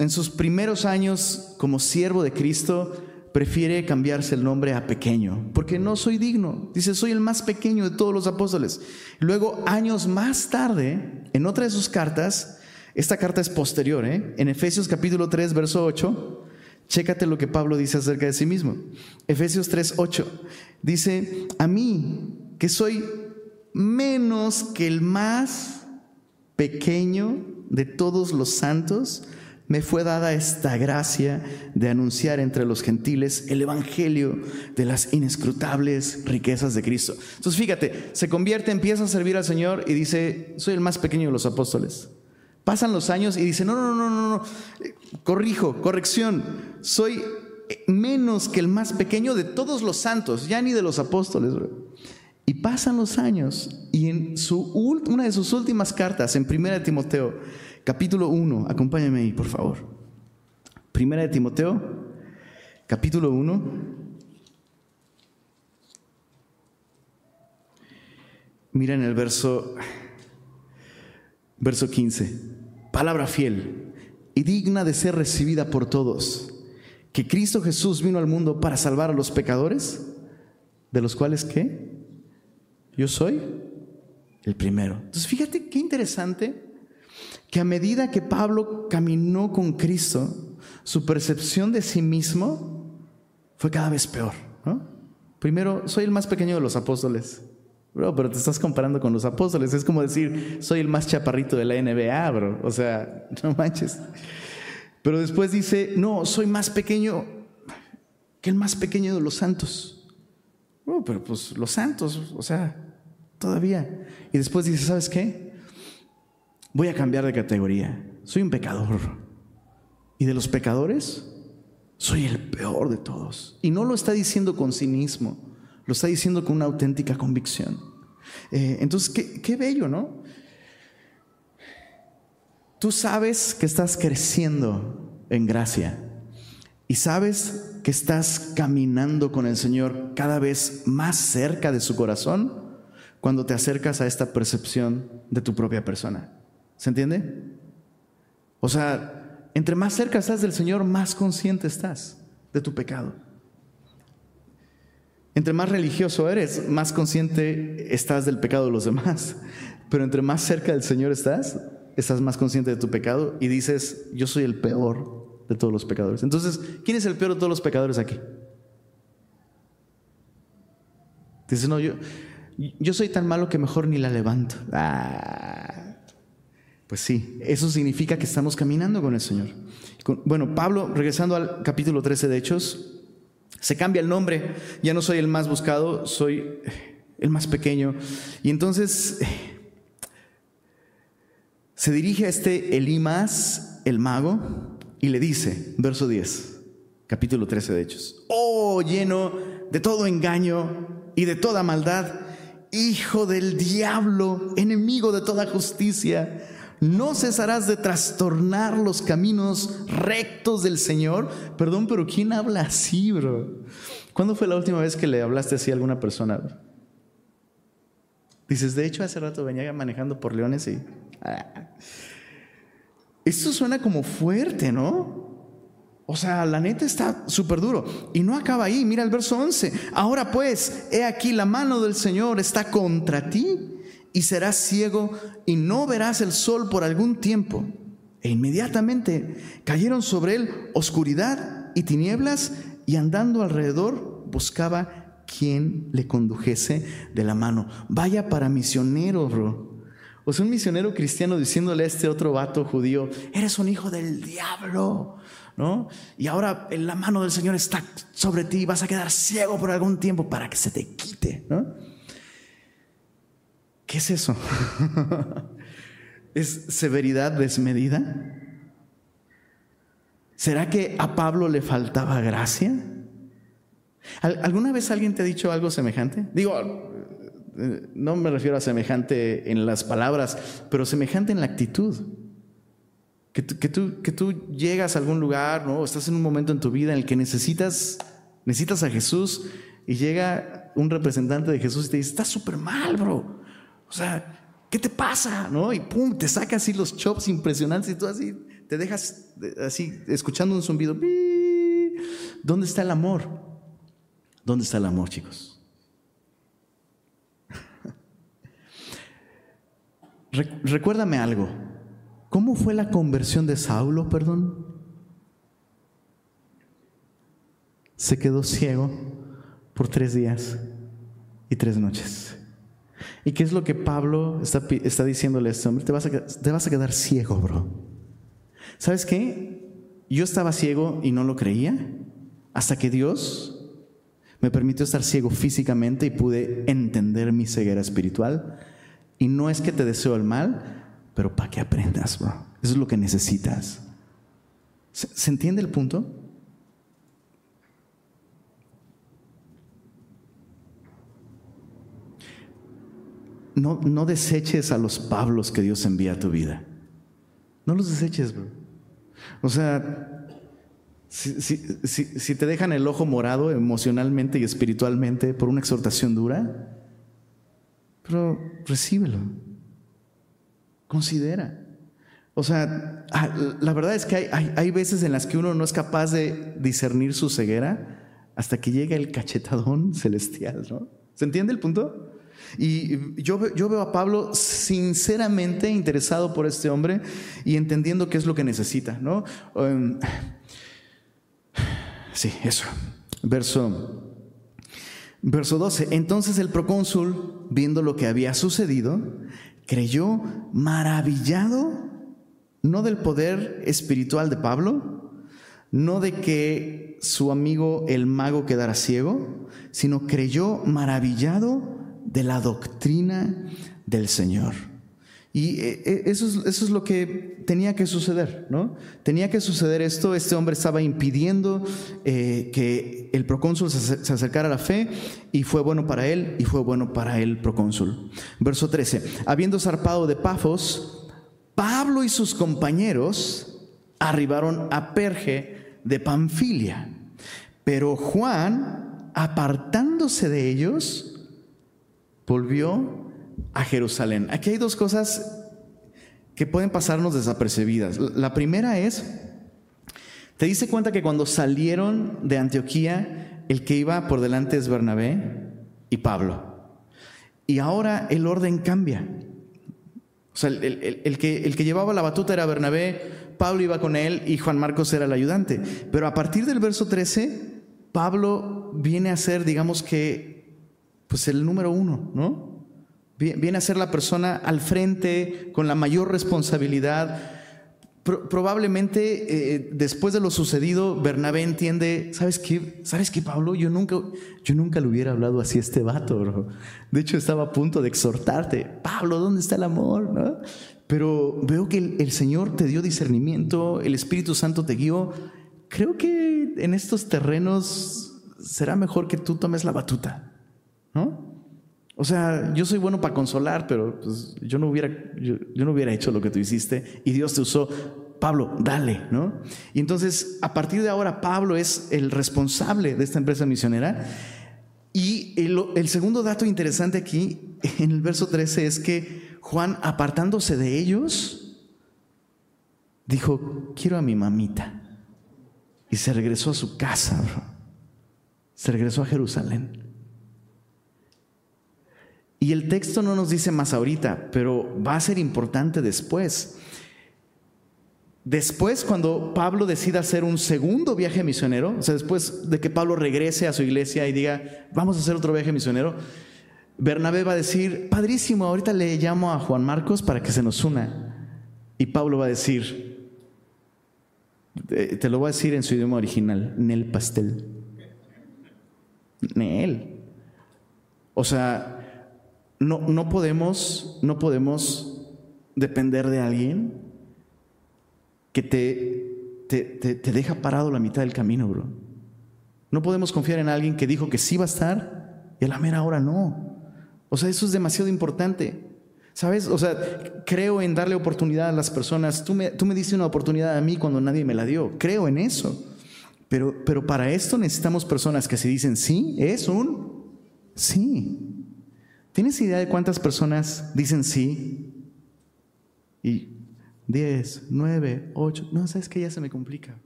en sus primeros años como siervo de Cristo, prefiere cambiarse el nombre a pequeño, porque no soy digno. Dice, soy el más pequeño de todos los apóstoles. Luego, años más tarde, en otra de sus cartas, esta carta es posterior, ¿eh? en Efesios capítulo 3, verso 8, chécate lo que Pablo dice acerca de sí mismo. Efesios 3, 8, dice, a mí, que soy menos que el más pequeño de todos los santos, me fue dada esta gracia de anunciar entre los gentiles el Evangelio de las inescrutables riquezas de Cristo. Entonces fíjate, se convierte, empieza a servir al Señor y dice, soy el más pequeño de los apóstoles. Pasan los años y dice, no, no, no, no, no, corrijo, corrección, soy menos que el más pequeño de todos los santos, ya ni de los apóstoles. Y pasan los años y en su, una de sus últimas cartas, en 1 Timoteo, capítulo 1, acompáñame ahí, por favor. Primera de Timoteo, capítulo 1. Mira en el verso, verso 15. Palabra fiel y digna de ser recibida por todos. Que Cristo Jesús vino al mundo para salvar a los pecadores, de los cuales qué? Yo soy el primero. Entonces fíjate qué interesante que a medida que Pablo caminó con Cristo, su percepción de sí mismo fue cada vez peor. Primero, soy el más pequeño de los apóstoles. Bro, pero te estás comparando con los apóstoles. Es como decir, soy el más chaparrito de la NBA, bro. O sea, [laughs] no manches. Pero después dice, no, soy más pequeño que el más pequeño de los santos. Bro, pero pues los santos, o sea, todavía. Y después dice, ¿sabes qué? Voy a cambiar de categoría. Soy un pecador. Y de los pecadores, soy el peor de todos. Y no lo está diciendo con cinismo, lo está diciendo con una auténtica convicción. Eh, entonces, qué, qué bello, ¿no? Tú sabes que estás creciendo en gracia y sabes que estás caminando con el Señor cada vez más cerca de su corazón cuando te acercas a esta percepción de tu propia persona. ¿Se entiende? O sea, entre más cerca estás del Señor, más consciente estás de tu pecado. Entre más religioso eres, más consciente estás del pecado de los demás. Pero entre más cerca del Señor estás, estás más consciente de tu pecado y dices, yo soy el peor de todos los pecadores. Entonces, ¿quién es el peor de todos los pecadores aquí? Dices, no, yo, yo soy tan malo que mejor ni la levanto. Ah. Pues sí, eso significa que estamos caminando con el Señor. Bueno, Pablo, regresando al capítulo 13 de Hechos, se cambia el nombre, ya no soy el más buscado, soy el más pequeño. Y entonces se dirige a este Elimas, el mago, y le dice, verso 10, capítulo 13 de Hechos, oh lleno de todo engaño y de toda maldad, hijo del diablo, enemigo de toda justicia no cesarás de trastornar los caminos rectos del Señor. Perdón, pero ¿quién habla así, bro? ¿Cuándo fue la última vez que le hablaste así a alguna persona? Dices, de hecho, hace rato venía manejando por Leones y... Ah. Esto suena como fuerte, ¿no? O sea, la neta está súper duro. Y no acaba ahí. Mira el verso 11. Ahora pues, he aquí la mano del Señor está contra ti y serás ciego y no verás el sol por algún tiempo. E inmediatamente cayeron sobre él oscuridad y tinieblas y andando alrededor buscaba quien le condujese de la mano. Vaya para misionero, bro. O sea, un misionero cristiano diciéndole a este otro vato judío, eres un hijo del diablo, ¿no? Y ahora la mano del Señor está sobre ti y vas a quedar ciego por algún tiempo para que se te quite, ¿no? ¿Qué es eso? [laughs] ¿Es severidad desmedida? ¿Será que a Pablo le faltaba gracia? ¿Alguna vez alguien te ha dicho algo semejante? Digo, eh, no me refiero a semejante en las palabras, pero semejante en la actitud. Que tú, que tú, llegas a algún lugar, ¿no? Estás en un momento en tu vida en el que necesitas, necesitas a Jesús y llega un representante de Jesús y te dice, estás súper mal, bro. O sea, ¿qué te pasa? ¿No? Y pum, te saca así los chops impresionantes y tú así te dejas así escuchando un zumbido. ¿Dónde está el amor? ¿Dónde está el amor, chicos? [laughs] Recuérdame algo. ¿Cómo fue la conversión de Saulo, perdón? Se quedó ciego por tres días y tres noches. ¿Y qué es lo que Pablo está, está diciéndole a este hombre? Te vas, a, quedar ciego, bro. ¿Sabes qué? Yo estaba ciego y no lo creía hasta que Dios me permitió estar ciego físicamente y pude entender mi ceguera espiritual. Y no es que te deseo el mal, pero para que aprendas, bro. Eso es lo que necesitas. ¿Se, entiende el punto? No, no deseches a los Pablos que Dios envía a tu vida. No los deseches, bro. O sea, si, te dejan el ojo morado emocionalmente y espiritualmente por una exhortación dura, pero recíbelo, considera. O sea, ah, la verdad es que hay, hay, veces en las que uno no es capaz de discernir su ceguera hasta que llega el cachetadón [laughs] celestial, ¿no? ¿Se entiende el punto? Y yo, yo, veo a Pablo sinceramente interesado por este hombre y entendiendo qué es lo que necesita, ¿no? Um, sí, eso. Verso, verso 12. Entonces el procónsul, viendo lo que había sucedido, creyó maravillado, no del poder espiritual de Pablo, no de que su amigo el mago quedara ciego, sino creyó maravillado de la doctrina del Señor. Y eh, eh, eso es, eso es, lo que tenía que suceder, ¿no? Tenía que suceder esto, este hombre estaba impidiendo eh, que el procónsul se, acercara a la fe y fue bueno para él y fue bueno para el procónsul. Verso 13, habiendo zarpado de Pafos, Pablo y sus compañeros arribaron a Perge de Panfilia, pero Juan, apartándose de ellos, volvió a Jerusalén. Aquí hay dos cosas que pueden pasarnos desapercibidas. La primera es, te diste cuenta que cuando salieron de Antioquía, el que iba por delante es Bernabé y Pablo. Y ahora el orden cambia. O sea, el, que, el que llevaba la batuta era Bernabé, Pablo iba con él y Juan Marcos era el ayudante. Pero a partir del verso 13, Pablo viene a ser, digamos que, pues el número uno, ¿no? Viene a ser la persona al frente con la mayor responsabilidad. probablemente eh, después de lo sucedido, Bernabé entiende, ¿sabes qué? ¿Sabes qué, Pablo? Yo nunca, yo nunca le hubiera hablado así a este vato, bro. De hecho, estaba a punto de exhortarte. Pablo, ¿dónde está el amor? Pero veo que el, el Señor te dio discernimiento, el Espíritu Santo te guió. Creo que en estos terrenos será mejor que tú tomes la batuta. ¿No? O sea, yo soy bueno para consolar, pero pues, yo, no hubiera, yo, no hubiera hecho lo que tú hiciste y Dios te usó. Pablo, dale, ¿no? Y entonces, a partir de ahora, Pablo es el responsable de esta empresa misionera. Y el, el segundo dato interesante aquí, en el verso 13, es que Juan, apartándose de ellos, dijo, quiero a mi mamita. Y se regresó a su casa, Se regresó a Jerusalén. Y el texto no nos dice más ahorita, pero va a ser importante después. Después, cuando Pablo decida hacer un segundo viaje misionero, o sea, después de que Pablo regrese a su iglesia y diga, vamos a hacer otro viaje misionero, Bernabé va a decir, padrísimo, ahorita le llamo a Juan Marcos para que se nos una. Y Pablo va a decir, te lo voy a decir en su idioma original, Nel pastel. Nel. O sea, no, no, podemos, no podemos depender de alguien que te, te, te, deja parado la mitad del camino, bro. No podemos confiar en alguien que dijo que sí va a estar y a la mera hora no. O sea, eso es demasiado importante. ¿Sabes? O sea, creo en darle oportunidad a las personas. Tú me, tú me diste una oportunidad a mí cuando nadie me la dio. Creo en eso. Pero, pero para esto necesitamos personas que se dicen sí, es un sí. ¿Tienes idea de cuántas personas dicen sí Y 10, 9, 8, no, sabes que ya se me complica.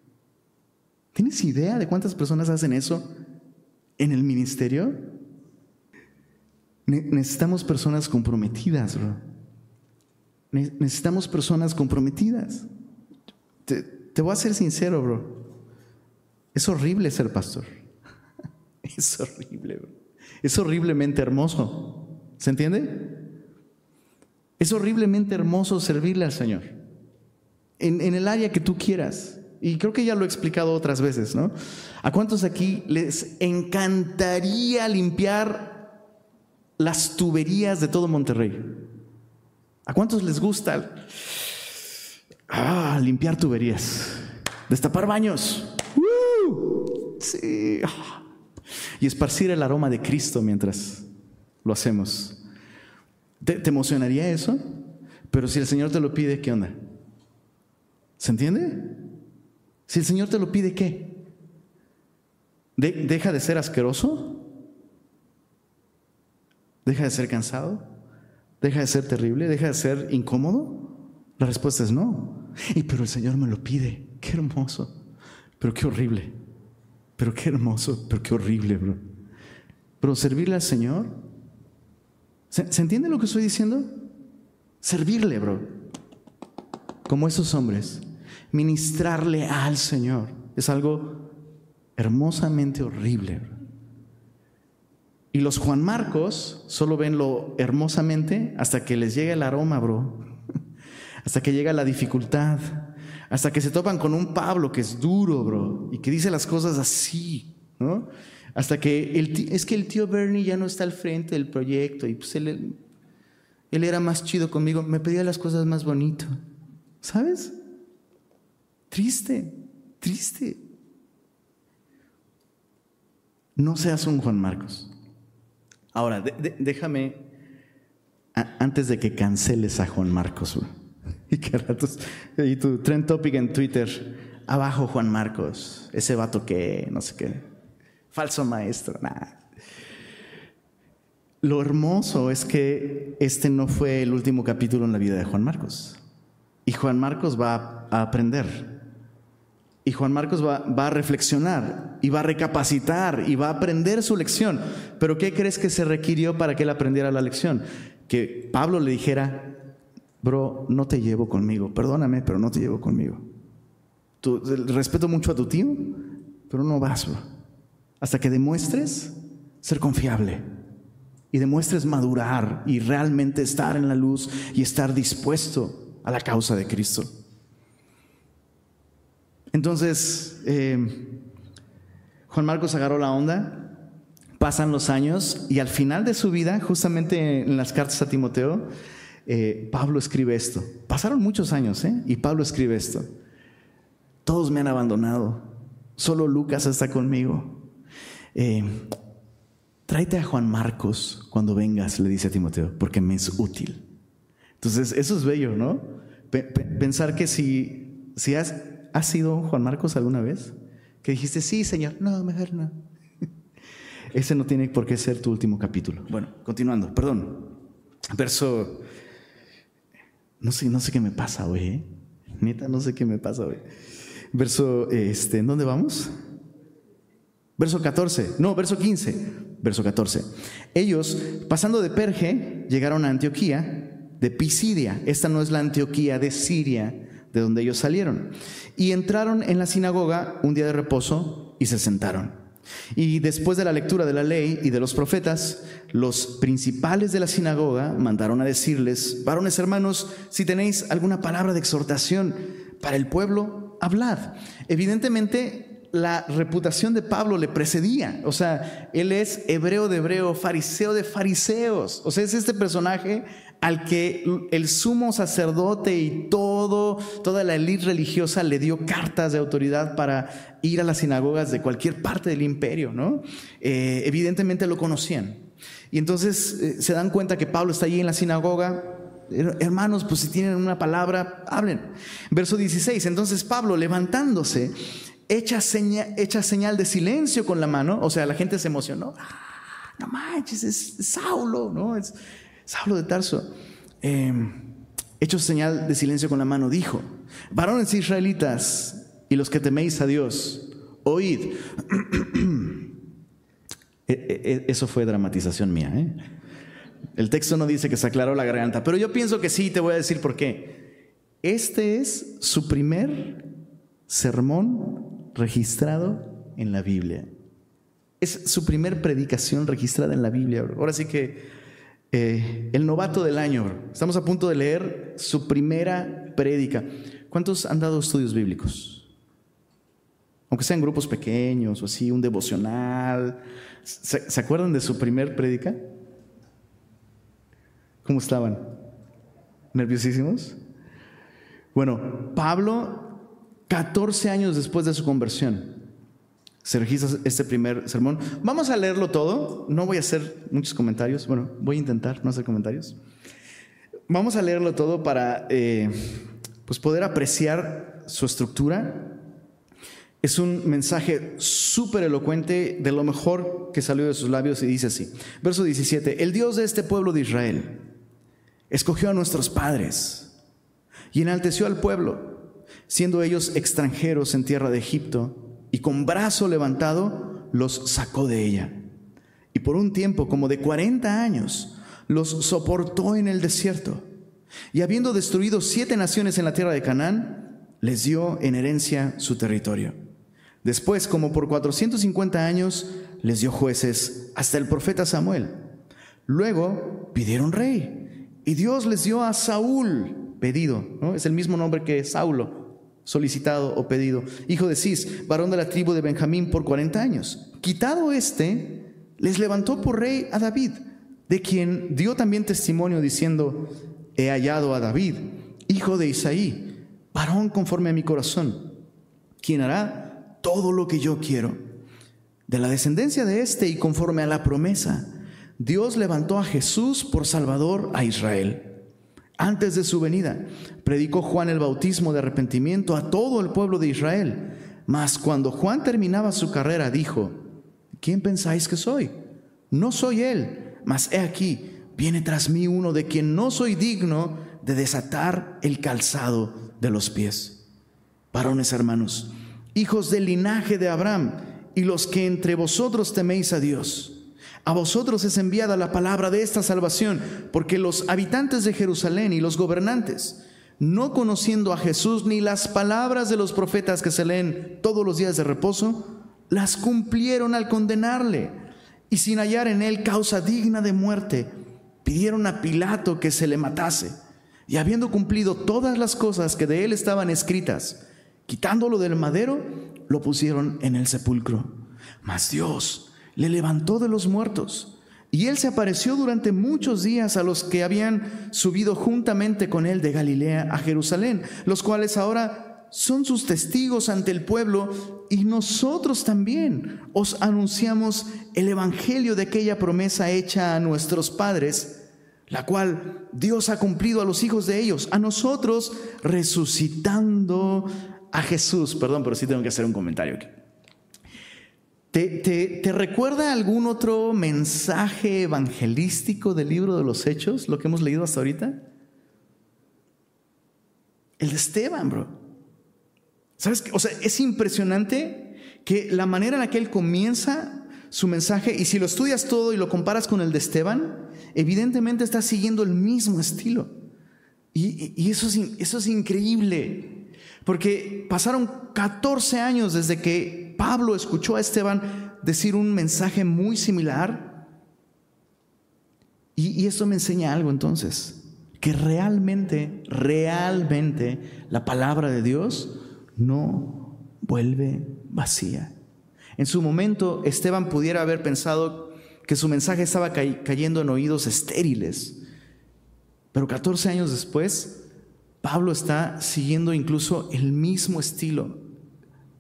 ¿Tienes idea de cuántas personas hacen eso en el ministerio? necesitamos personas comprometidas, bro. necesitamos personas comprometidas. Te, te voy a ser sincero, bro. Es horrible ser pastor. [laughs] Es horrible, bro. Es horriblemente hermoso. ¿Se entiende? Es horriblemente hermoso servirle al Señor. En, el área que tú quieras. Y creo que ya lo he explicado otras veces, ¿no? ¿A cuántos aquí les encantaría limpiar las tuberías de todo Monterrey? ¿A cuántos les gusta ah, limpiar tuberías? Destapar baños. Sí. Y esparcir el aroma de Cristo mientras lo hacemos. ¿Te, emocionaría eso? Pero si el Señor te lo pide, ¿qué onda? ¿Se entiende? Si el Señor te lo pide, ¿qué? ¿Deja de ser asqueroso? ¿Deja de ser cansado? ¿Deja de ser terrible? ¿Deja de ser incómodo? La respuesta es no. Y pero el Señor me lo pide. Qué hermoso. Pero qué horrible. Pero qué hermoso. Pero qué horrible, bro. Pero servirle al Señor ¿Se, entiende lo que estoy diciendo? Servirle, bro. Como esos hombres. Ministrarle al Señor. Es algo hermosamente horrible. Y los Juan Marcos solo ven lo hermosamente hasta que les llega el aroma, bro. [laughs] Hasta que llega la dificultad. Hasta que se topan con un Pablo que es duro, bro. Y que dice las cosas así, ¿no? Hasta que el es que el tío Bernie ya no está al frente del proyecto y pues él, era más chido conmigo, me pedía las cosas más bonitas. ¿Sabes? Triste, triste. No seas un Juan Marcos. Ahora, déjame, antes de que canceles a Juan Marcos, [laughs] y que ratos, y tu trend topic en Twitter, abajo Juan Marcos, ese vato que, no sé qué. Falso maestro. Lo hermoso es que este no fue el último capítulo en la vida de Juan Marcos. Y Juan Marcos va a aprender. Y Juan Marcos va, a reflexionar y va a recapacitar y va a aprender su lección. Pero ¿qué crees que se requirió para que él aprendiera la lección? Que Pablo le dijera, bro, no te llevo conmigo, perdóname, pero no te llevo conmigo. respeto mucho a tu tío, pero no vas, bro hasta que demuestres ser confiable y demuestres madurar y realmente estar en la luz y estar dispuesto a la causa de Cristo. Entonces, eh, Juan Marcos agarró la onda, pasan los años y al final de su vida, justamente en las cartas a Timoteo, eh, Pablo escribe esto. Pasaron muchos años, ¿eh? Y Pablo escribe esto. Todos me han abandonado, solo Lucas está conmigo. Eh, tráete a Juan Marcos cuando vengas, le dice a Timoteo, porque me es útil. Entonces, eso es bello, ¿no? pensar que si, si has, sido Juan Marcos alguna vez, que dijiste, sí, Señor, no, mejor no. [laughs] Ese no tiene por qué ser tu último capítulo. Bueno, continuando, perdón. Verso, no sé, no sé qué me pasa hoy, ¿eh? Neta, no sé qué me pasa hoy. Verso, este, ¿en dónde vamos? Verso 14, no, verso 15, verso 14. Ellos, pasando de Perge, llegaron a Antioquía de Pisidia. Esta no es la Antioquía de Siria, de donde ellos salieron. Y entraron en la sinagoga un día de reposo y se sentaron. Y después de la lectura de la ley y de los profetas, los principales de la sinagoga mandaron a decirles, varones hermanos, si tenéis alguna palabra de exhortación para el pueblo, hablad. Evidentemente, la reputación de Pablo le precedía. O sea, él es hebreo de hebreo, fariseo de fariseos. O sea, es este personaje al que el sumo sacerdote y todo, toda la élite religiosa le dio cartas de autoridad para ir a las sinagogas de cualquier parte del imperio, ¿no? Eh, evidentemente lo conocían. Y entonces eh, se dan cuenta que Pablo está allí en la sinagoga, Hermanos, pues si tienen una palabra, hablen. Verso 16. Entonces Pablo, levantándose, echa, señal de silencio con la mano, o sea, la gente se emocionó. Ah, no manches, es Saulo, ¿no? Es Saulo de Tarso. Em, hecho señal de silencio con la mano, dijo, varones israelitas y los que teméis a Dios, oíd. [clears throat] E, e, e, eso fue dramatización mía. ¿eh? El texto no dice que se aclaró la garganta, pero yo pienso que sí, te voy a decir por qué. Este es su primer sermón registrado en la Biblia. Es su primer predicación registrada en la Biblia. Ahora sí que eh, el novato del año. Estamos a punto de leer su primera prédica. ¿Cuántos han dado estudios bíblicos? Aunque sean grupos pequeños o así, un devocional. ¿Se, acuerdan de su primer prédica? ¿Cómo estaban? ¿Nerviosísimos? Bueno, Pablo, 14 años después de su conversión, se registra este primer sermón. Vamos a leerlo todo. No voy a hacer muchos comentarios. Bueno, voy a intentar no hacer comentarios. Vamos a leerlo todo para eh, pues poder apreciar su estructura. Es un mensaje súper elocuente de lo mejor que salió de sus labios y dice así. Verso 17. El Dios de este pueblo de Israel escogió a nuestros padres y enalteció al pueblo, siendo ellos extranjeros en tierra de Egipto y con brazo levantado los sacó de ella. Y por un tiempo como de 40 años los soportó en el desierto. Y habiendo destruido siete naciones en la tierra de Canaán, les dio en herencia su territorio. Después, como por 450 años, les dio jueces hasta el profeta Samuel. Luego pidieron rey y Dios les dio a Saúl pedido, ¿no? es el mismo nombre que Saulo, solicitado o pedido, hijo de Cis, varón de la tribu de Benjamín por 40 años. Quitado este, les levantó por rey a David, de quien dio también testimonio diciendo, he hallado a David, hijo de Isaí, varón conforme a mi corazón, quien hará todo lo que yo quiero. De la descendencia de este y conforme a la promesa, Dios levantó a Jesús por Salvador a Israel antes de su venida, predicó Juan el bautismo de arrepentimiento a todo el pueblo de Israel. Mas cuando Juan terminaba su carrera, dijo, ¿quién pensáis que soy? No soy él, mas he aquí, viene tras mí uno de quien no soy digno de desatar el calzado de los pies. Varones hermanos, hijos del linaje de Abraham, y los que entre vosotros teméis a Dios, a vosotros es enviada la palabra de esta salvación, porque los habitantes de Jerusalén y los gobernantes, no conociendo a Jesús ni las palabras de los profetas que se leen todos los días de reposo, las cumplieron al condenarle, y sin hallar en él causa digna de muerte, pidieron a Pilato que se le matase, y habiendo cumplido todas las cosas que de él estaban escritas, quitándolo del madero, lo pusieron en el sepulcro. Mas Dios, le levantó de los muertos. Y él se apareció durante muchos días a los que habían subido juntamente con él de Galilea a Jerusalén, los cuales ahora son sus testigos ante el pueblo y nosotros también os anunciamos el evangelio de aquella promesa hecha a nuestros padres, la cual Dios ha cumplido a los hijos de ellos, a nosotros resucitando a Jesús. Perdón, pero sí tengo que hacer un comentario aquí. ¿Te, recuerda algún otro mensaje evangelístico del libro de los Hechos, lo que hemos leído hasta ahorita? El de Esteban, bro. ¿Sabes? O sea, es impresionante que la manera en la que él comienza su mensaje, y si lo estudias todo y lo comparas con el de Esteban, evidentemente está siguiendo el mismo estilo. Y, eso, es, eso es increíble, porque pasaron 14 años desde que Pablo escuchó a Esteban decir un mensaje muy similar. Y, esto me enseña algo entonces, que realmente, realmente la palabra de Dios no vuelve vacía. En su momento, Esteban pudiera haber pensado que su mensaje estaba cayendo en oídos estériles, pero 14 años después, Pablo está siguiendo incluso el mismo estilo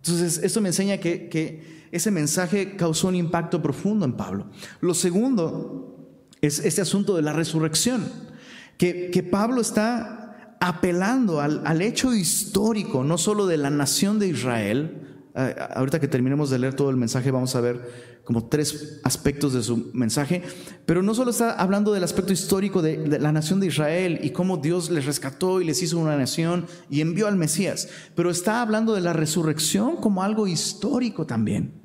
entonces, esto me enseña que, ese mensaje causó un impacto profundo en Pablo. Lo segundo es este asunto de la resurrección, que, Pablo está apelando al, hecho histórico, no solo de la nación de Israel, Ahorita que terminemos de leer todo el mensaje vamos a ver como tres aspectos de su mensaje, pero no solo está hablando del aspecto histórico de, la nación de Israel y cómo Dios les rescató y les hizo una nación y envió al Mesías, pero está hablando de la resurrección como algo histórico también.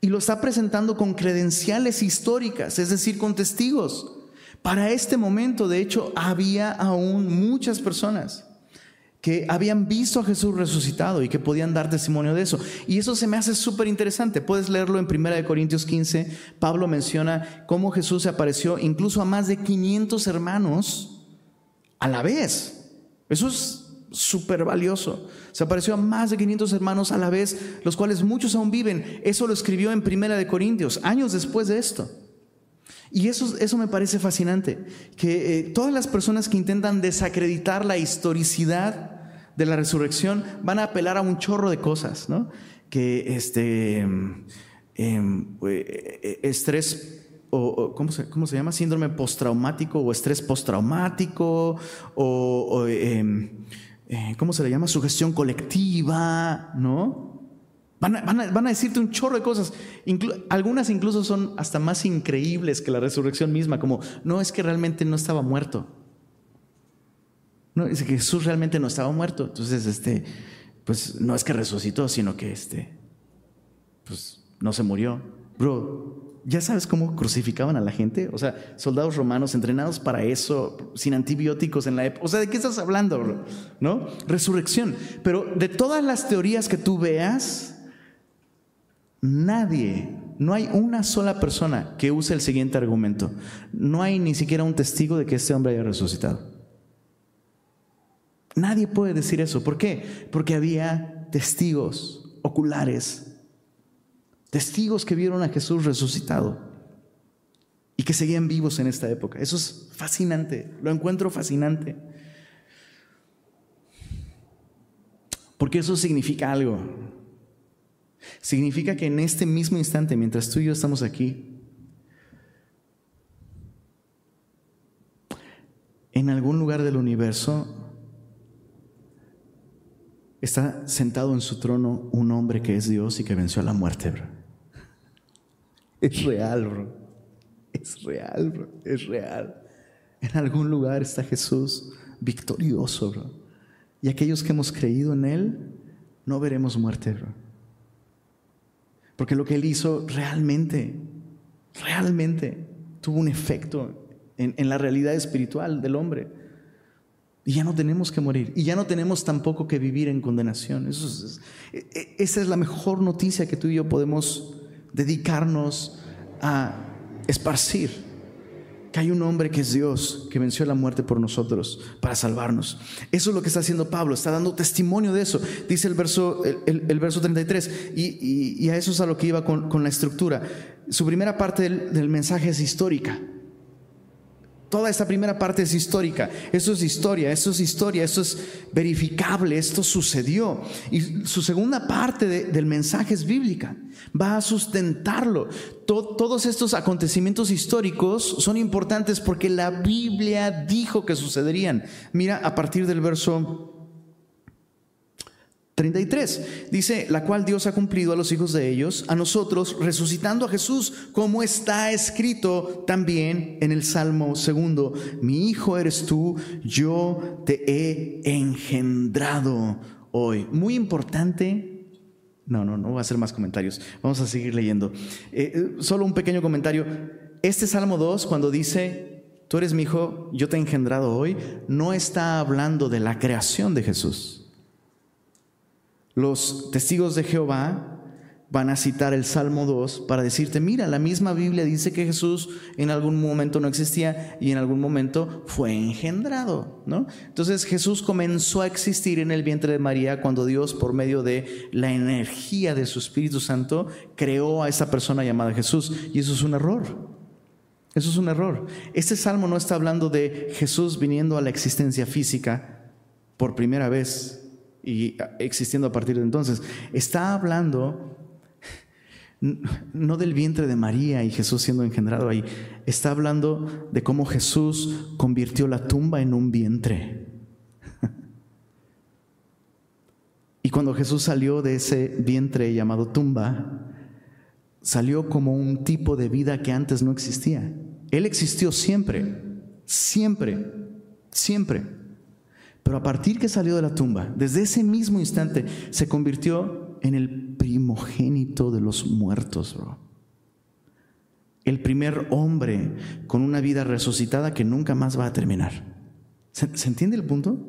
Y lo está presentando con credenciales históricas, es decir, con testigos. Para este momento, de hecho, había aún muchas personas que habían visto a Jesús resucitado y que podían dar testimonio de eso. Y eso se me hace súper interesante. Puedes leerlo en 1 Corintios 15. Pablo menciona cómo Jesús se apareció incluso a más de 500 hermanos a la vez. Eso es súper valioso. Se apareció a más de 500 hermanos a la vez, los cuales muchos aún viven. Eso lo escribió en 1 Corintios, años después de esto. Y eso, eso me parece fascinante, que eh, todas las personas que intentan desacreditar la historicidad de la resurrección van a apelar a un chorro de cosas, ¿no? Que este em, em, eh, estrés o, ¿cómo, se, ¿cómo, se, llama? Síndrome postraumático o estrés postraumático o, em, eh, ¿cómo se le llama? Sugestión colectiva, ¿no? Van a, decirte un chorro de cosas. algunas incluso son hasta más increíbles que la resurrección misma, como, no es que realmente no estaba muerto. No, es que Jesús realmente no estaba muerto. Entonces, este, pues no es que resucitó, sino que este, pues no se murió. Bro, ¿ya sabes cómo crucificaban a la gente? O sea, soldados romanos entrenados para eso, sin antibióticos en la época. O sea, ¿de qué estás hablando, bro? ¿No? Resurrección. Pero de todas las teorías que tú veas, Nadie, no hay una sola persona que use el siguiente argumento. No hay ni siquiera un testigo de que este hombre haya resucitado. Nadie puede decir eso. ¿Por qué? Porque había testigos oculares, testigos que vieron a Jesús resucitado y que seguían vivos en esta época. Eso es fascinante, lo encuentro fascinante. Porque eso significa algo. Significa que en este mismo instante, mientras tú y yo estamos aquí, en algún lugar del universo está sentado en su trono un hombre que es Dios y que venció a la muerte, bro. Es real, bro. Es real, bro. Es real. En algún lugar está Jesús victorioso, bro. Y aquellos que hemos creído en Él, no veremos muerte, bro. Porque lo que él hizo realmente, realmente tuvo un efecto en, la realidad espiritual del hombre. Y ya no tenemos que morir. Y ya no tenemos tampoco que vivir en condenación. E, e, esa es la mejor noticia que tú y yo podemos dedicarnos a esparcir que hay un hombre que es Dios, que venció la muerte por nosotros para salvarnos. Eso es lo que está haciendo Pablo, está dando testimonio de eso. Dice el verso, el, verso 33, y, a eso es a lo que iba con, la estructura. Su primera parte del mensaje es histórica. Toda esta primera parte es histórica. Eso es historia, eso es historia, eso es verificable, esto sucedió. Y su segunda parte del mensaje es bíblica. Va a sustentarlo. todos estos acontecimientos históricos son importantes porque la Biblia dijo que sucederían. Mira a partir del verso 33. Dice, la cual Dios ha cumplido a los hijos de ellos, a nosotros, resucitando a Jesús, como está escrito también en el Salmo segundo, mi hijo eres tú, yo te he engendrado hoy. Muy importante. No, no, no voy a hacer más comentarios. Vamos a seguir leyendo. Eh, eh, solo un pequeño comentario. Este Salmo 2, cuando dice, tú eres mi hijo, yo te he engendrado hoy, no está hablando de la creación de Jesús los testigos de Jehová van a citar el Salmo 2 para decirte, mira, la misma Biblia dice que Jesús en algún momento no existía y en algún momento fue engendrado, ¿no? Entonces Jesús comenzó a existir en el vientre de María cuando Dios, por medio de la energía de su Espíritu Santo, creó a esa persona llamada Jesús. Y eso es un error. Eso es un error. Este salmo no está hablando de Jesús viniendo a la existencia física por primera vez y existiendo a partir de entonces. Está hablando no del vientre de María y Jesús siendo engendrado ahí, está hablando de cómo Jesús convirtió la tumba en un vientre. [laughs] Y cuando Jesús salió de ese vientre llamado tumba, salió como un tipo de vida que antes no existía. Él existió siempre, siempre, siempre. Pero a partir que salió de la tumba, desde ese mismo instante, se convirtió en el primogénito de los muertos. El primer hombre con una vida resucitada que nunca más va a terminar. ¿Se, entiende el punto?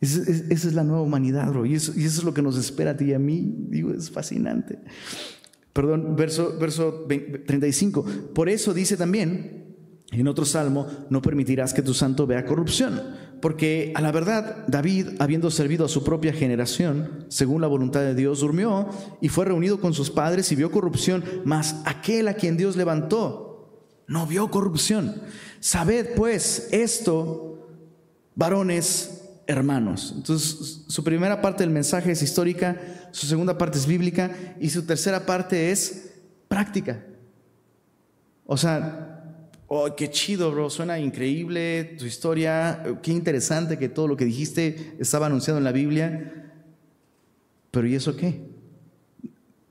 Esa es, la nueva humanidad, bro. Y eso, y eso, es lo que nos espera a ti y a mí. Digo, es fascinante. Perdón, verso, verso 35. Por eso dice también, en otro salmo, no permitirás que tu santo vea corrupción. Porque a la verdad, David, habiendo servido a su propia generación, según la voluntad de Dios, durmió y fue reunido con sus padres y vio corrupción, mas aquel a quien Dios levantó no vio corrupción. Sabed pues esto, varones hermanos. Entonces, su primera parte del mensaje es histórica, su segunda parte es bíblica y su tercera parte es práctica. O sea, oh, qué chido, bro, suena increíble tu historia, qué interesante que todo lo que dijiste estaba anunciado en la Biblia. Pero ¿y eso qué?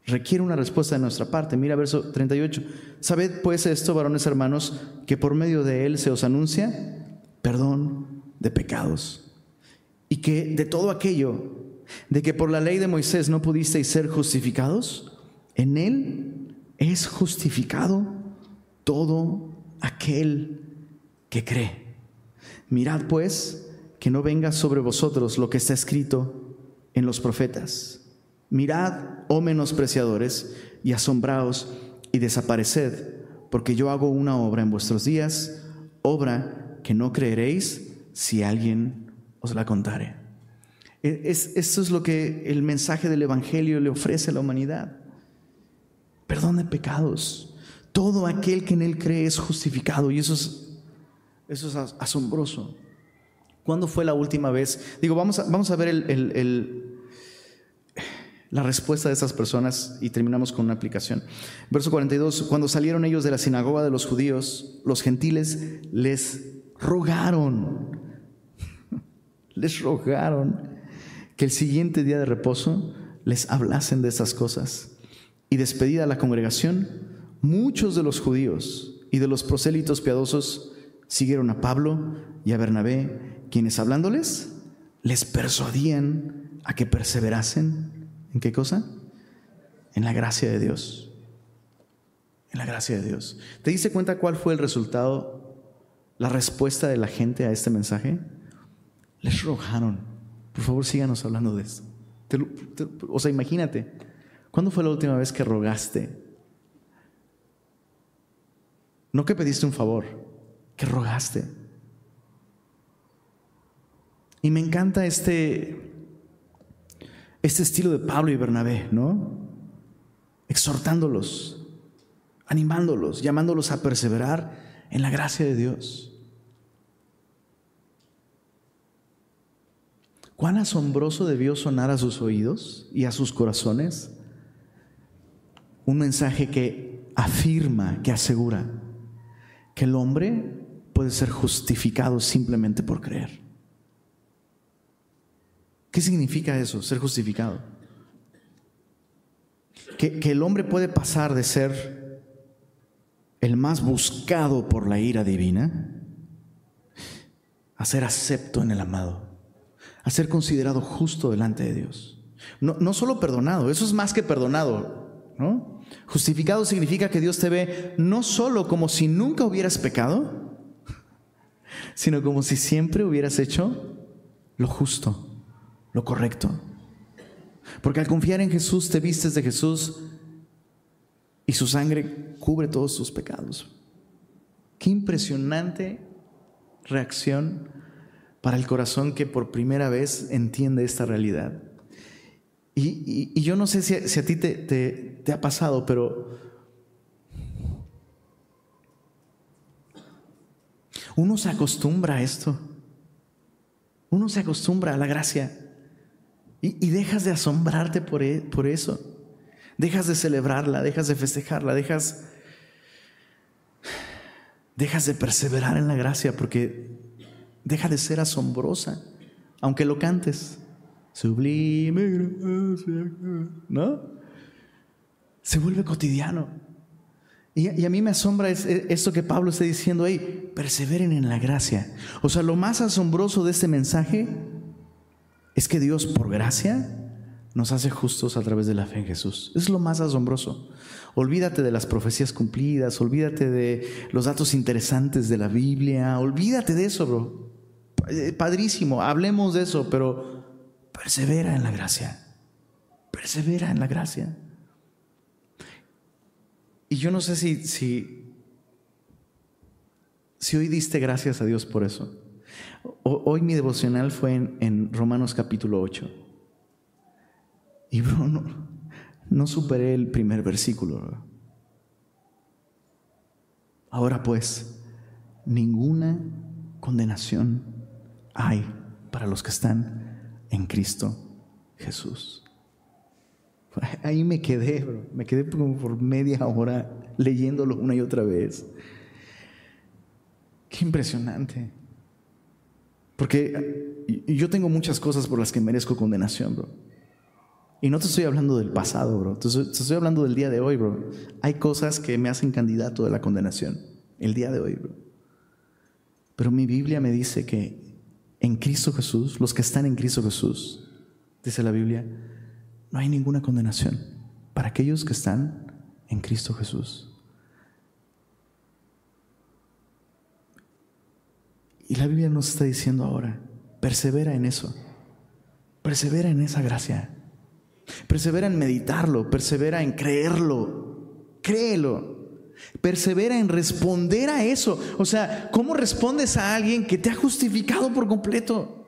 Requiere una respuesta de nuestra parte. Mira verso 38. Sabed pues esto, varones hermanos, que por medio de él se os anuncia perdón de pecados y que de todo aquello, de que por la ley de Moisés no pudisteis ser justificados, en él es justificado todo aquel que cree. Mirad pues que no venga sobre vosotros lo que está escrito en los profetas. Mirad, oh menospreciadores, y asombraos y desapareced, porque yo hago una obra en vuestros días, obra que no creeréis si alguien os la contaré. E, es, esto es lo que el mensaje del Evangelio le ofrece a la humanidad. Perdón de pecados. Todo aquel que en Él cree es justificado y eso es, eso es asombroso. ¿Cuándo fue la última vez? Digo, vamos a, vamos a ver el, la respuesta de estas personas y terminamos con una aplicación. Verso 42, cuando salieron ellos de la sinagoga de los judíos, los gentiles les rogaron [laughs] les rogaron que el siguiente día de reposo les hablasen de esas cosas. Y despedida la congregación, muchos de los judíos y de los prosélitos piadosos siguieron a Pablo y a Bernabé, quienes hablándoles les persuadían a que perseverasen. ¿En qué cosa? En la gracia de Dios. En la gracia de Dios. ¿Te diste cuenta cuál fue el resultado, la respuesta de la gente a este mensaje? les rogaron, por favor síganos hablando de esto. o sea, imagínate, ¿cuándo fue la última vez que rogaste? No que pediste un favor, que rogaste. Y me encanta este, este estilo de Pablo y Bernabé, ¿no? Exhortándolos, animándolos, llamándolos a perseverar en la gracia de Dios. cuán asombroso debió sonar a sus oídos y a sus corazones un mensaje que afirma, que asegura que el hombre puede ser justificado simplemente por creer. ¿Qué significa eso, ser justificado? Que, que, el hombre puede pasar de ser el más buscado por la ira divina a ser acepto en el amado a ser considerado justo delante de Dios. No, no solo perdonado, eso es más que perdonado, ¿no? Justificado significa que Dios te ve no solo como si nunca hubieras pecado, sino como si siempre hubieras hecho lo justo, lo correcto. Porque al confiar en Jesús te vistes de Jesús y su sangre cubre todos tus pecados. Qué impresionante reacción para el corazón que por primera vez entiende esta realidad. Y, yo no sé si, a ti te, ha pasado, pero uno se acostumbra a esto. Uno se acostumbra a la gracia y, dejas de asombrarte por, e, por, eso. Dejas de celebrarla, dejas de festejarla, dejas, dejas de perseverar en la gracia porque deja de ser asombrosa, aunque lo cantes, Sublime gracia, ¿no? Se vuelve cotidiano. Y, a mí me asombra esto que Pablo está diciendo ahí, perseveren en la gracia. O sea, lo más asombroso de este mensaje es que Dios por gracia nos hace justos a través de la fe en Jesús. Es lo más asombroso. Olvídate de las profecías cumplidas, olvídate de los datos interesantes de la Biblia, olvídate de eso, bro. Eh, padrísimo, hablemos de eso, pero persevera en la gracia. Persevera en la gracia. Y yo no sé si, si, si hoy diste gracias a Dios por eso. hoy mi devocional fue en, Romanos capítulo 8. Y bro, no superé el primer versículo. Ahora pues, ninguna condenación hay para los que están en Cristo Jesús. Ahí me quedé, bro. Me quedé como por media hora leyéndolo una y otra vez. Qué impresionante. Porque yo tengo muchas cosas por las que merezco condenación, bro. Y no te estoy hablando del pasado, bro. Te estoy, hablando del día de hoy, bro. Hay cosas que me hacen candidato de la condenación. El día de hoy, bro. Pero mi Biblia me dice que en Cristo Jesús, los que están en Cristo Jesús, dice la Biblia, no hay ninguna condenación para aquellos que están en Cristo Jesús. Y la Biblia nos está diciendo ahora, persevera en eso, persevera en esa gracia. Persevera en meditarlo, persevera en creerlo, créelo. Persevera en responder a eso. O sea, ¿cómo respondes a alguien que te ha justificado por completo?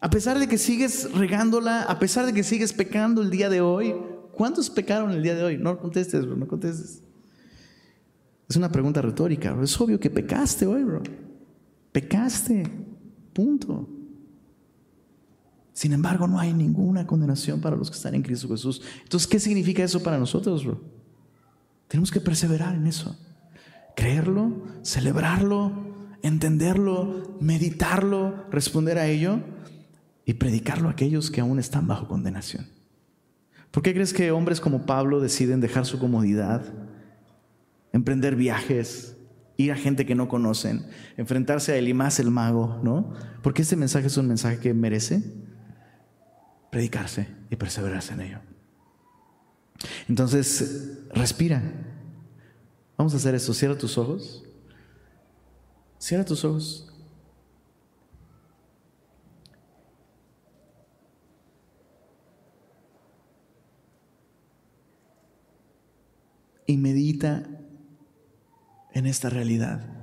A pesar de que sigues regándola, a pesar de que sigues pecando el día de hoy, ¿cuántos pecaron el día de hoy? No contestes, bro, no contestes. Es una pregunta retórica, Es obvio que pecaste hoy, bro. Pecaste. Punto. Sin embargo, no hay ninguna condenación para los que están en Cristo Jesús. Entonces, ¿qué significa eso para nosotros, bro? Tenemos que perseverar en eso. Creerlo, celebrarlo, entenderlo, meditarlo, responder a ello y predicarlo a aquellos que aún están bajo condenación. ¿Por qué crees que hombres como Pablo deciden dejar su comodidad, emprender viajes, ir a gente que no conocen, enfrentarse a Elimás el mago, ¿no? Porque este mensaje es un mensaje que merece predicarse y perseverarse en ello. Entonces, respira. Vamos a hacer esto. Cierra tus ojos. Cierra tus ojos. Y medita en esta realidad.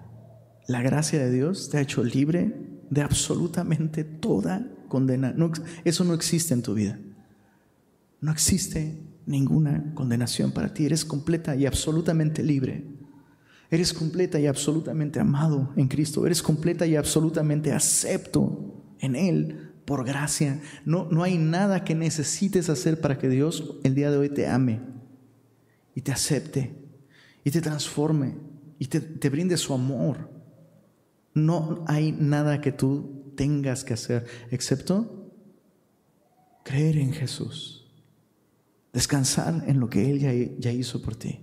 La gracia de Dios te ha hecho libre de absolutamente toda condena. eso no existe en tu vida. No existe ninguna condenación para ti. Eres completa y absolutamente libre. Eres completa y absolutamente amado en Cristo. Eres completa y absolutamente acepto en Él por gracia. No, no hay nada que necesites hacer para que Dios el día de hoy te ame y te acepte y te transforme y te, te brinde su amor. No hay nada que tú tengas que hacer, excepto creer en Jesús, descansar en lo que Él ya, ya hizo por ti.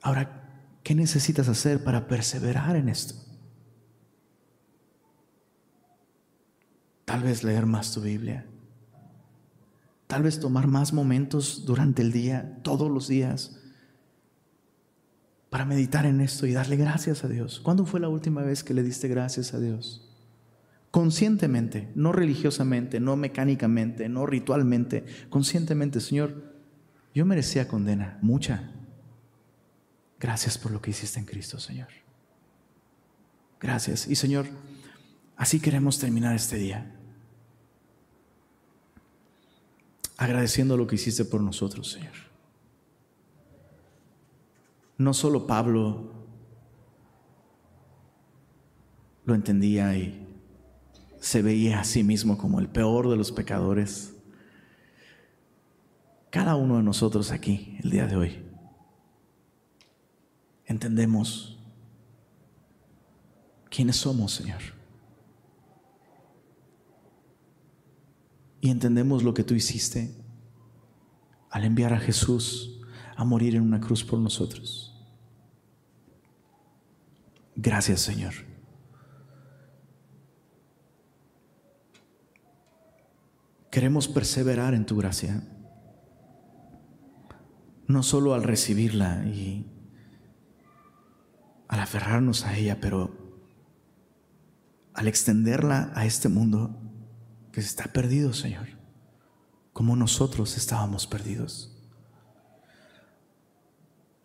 Ahora, ¿qué necesitas hacer para perseverar en esto? Tal vez leer más tu Biblia. Tal vez tomar más momentos durante el día, todos los días, para meditar en esto y darle gracias a Dios. ¿Cuándo fue la última vez que le diste gracias a Dios? Conscientemente, no religiosamente, no mecánicamente, no ritualmente, conscientemente, Señor, yo merecía condena, mucha. Gracias por lo que hiciste en Cristo, Señor. Gracias. Y Señor, así queremos terminar este día. Agradeciendo lo que hiciste por nosotros, Señor. No solo Pablo lo entendía y se veía a sí mismo como el peor de los pecadores. Cada uno de nosotros aquí, el día de hoy, entendemos quiénes somos, Señor. y entendemos lo que tú hiciste al enviar a Jesús a morir en una cruz por nosotros. Gracias Señor. Queremos perseverar en tu gracia, no solo al recibirla y al aferrarnos a ella, pero al extenderla a este mundo que está perdido, Señor, como nosotros estábamos perdidos.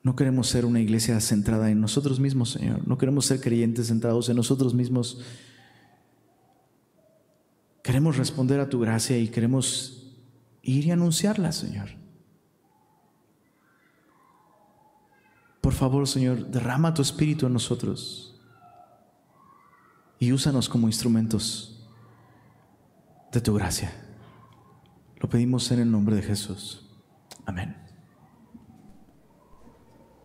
No queremos ser una iglesia centrada en nosotros mismos, Señor. No queremos ser creyentes centrados en nosotros mismos. Queremos responder a tu gracia y queremos ir y anunciarla, Señor. Por favor, Señor, derrama tu espíritu en nosotros y úsanos como instrumentos de tu gracia. Lo pedimos en el nombre de Jesús. Amén.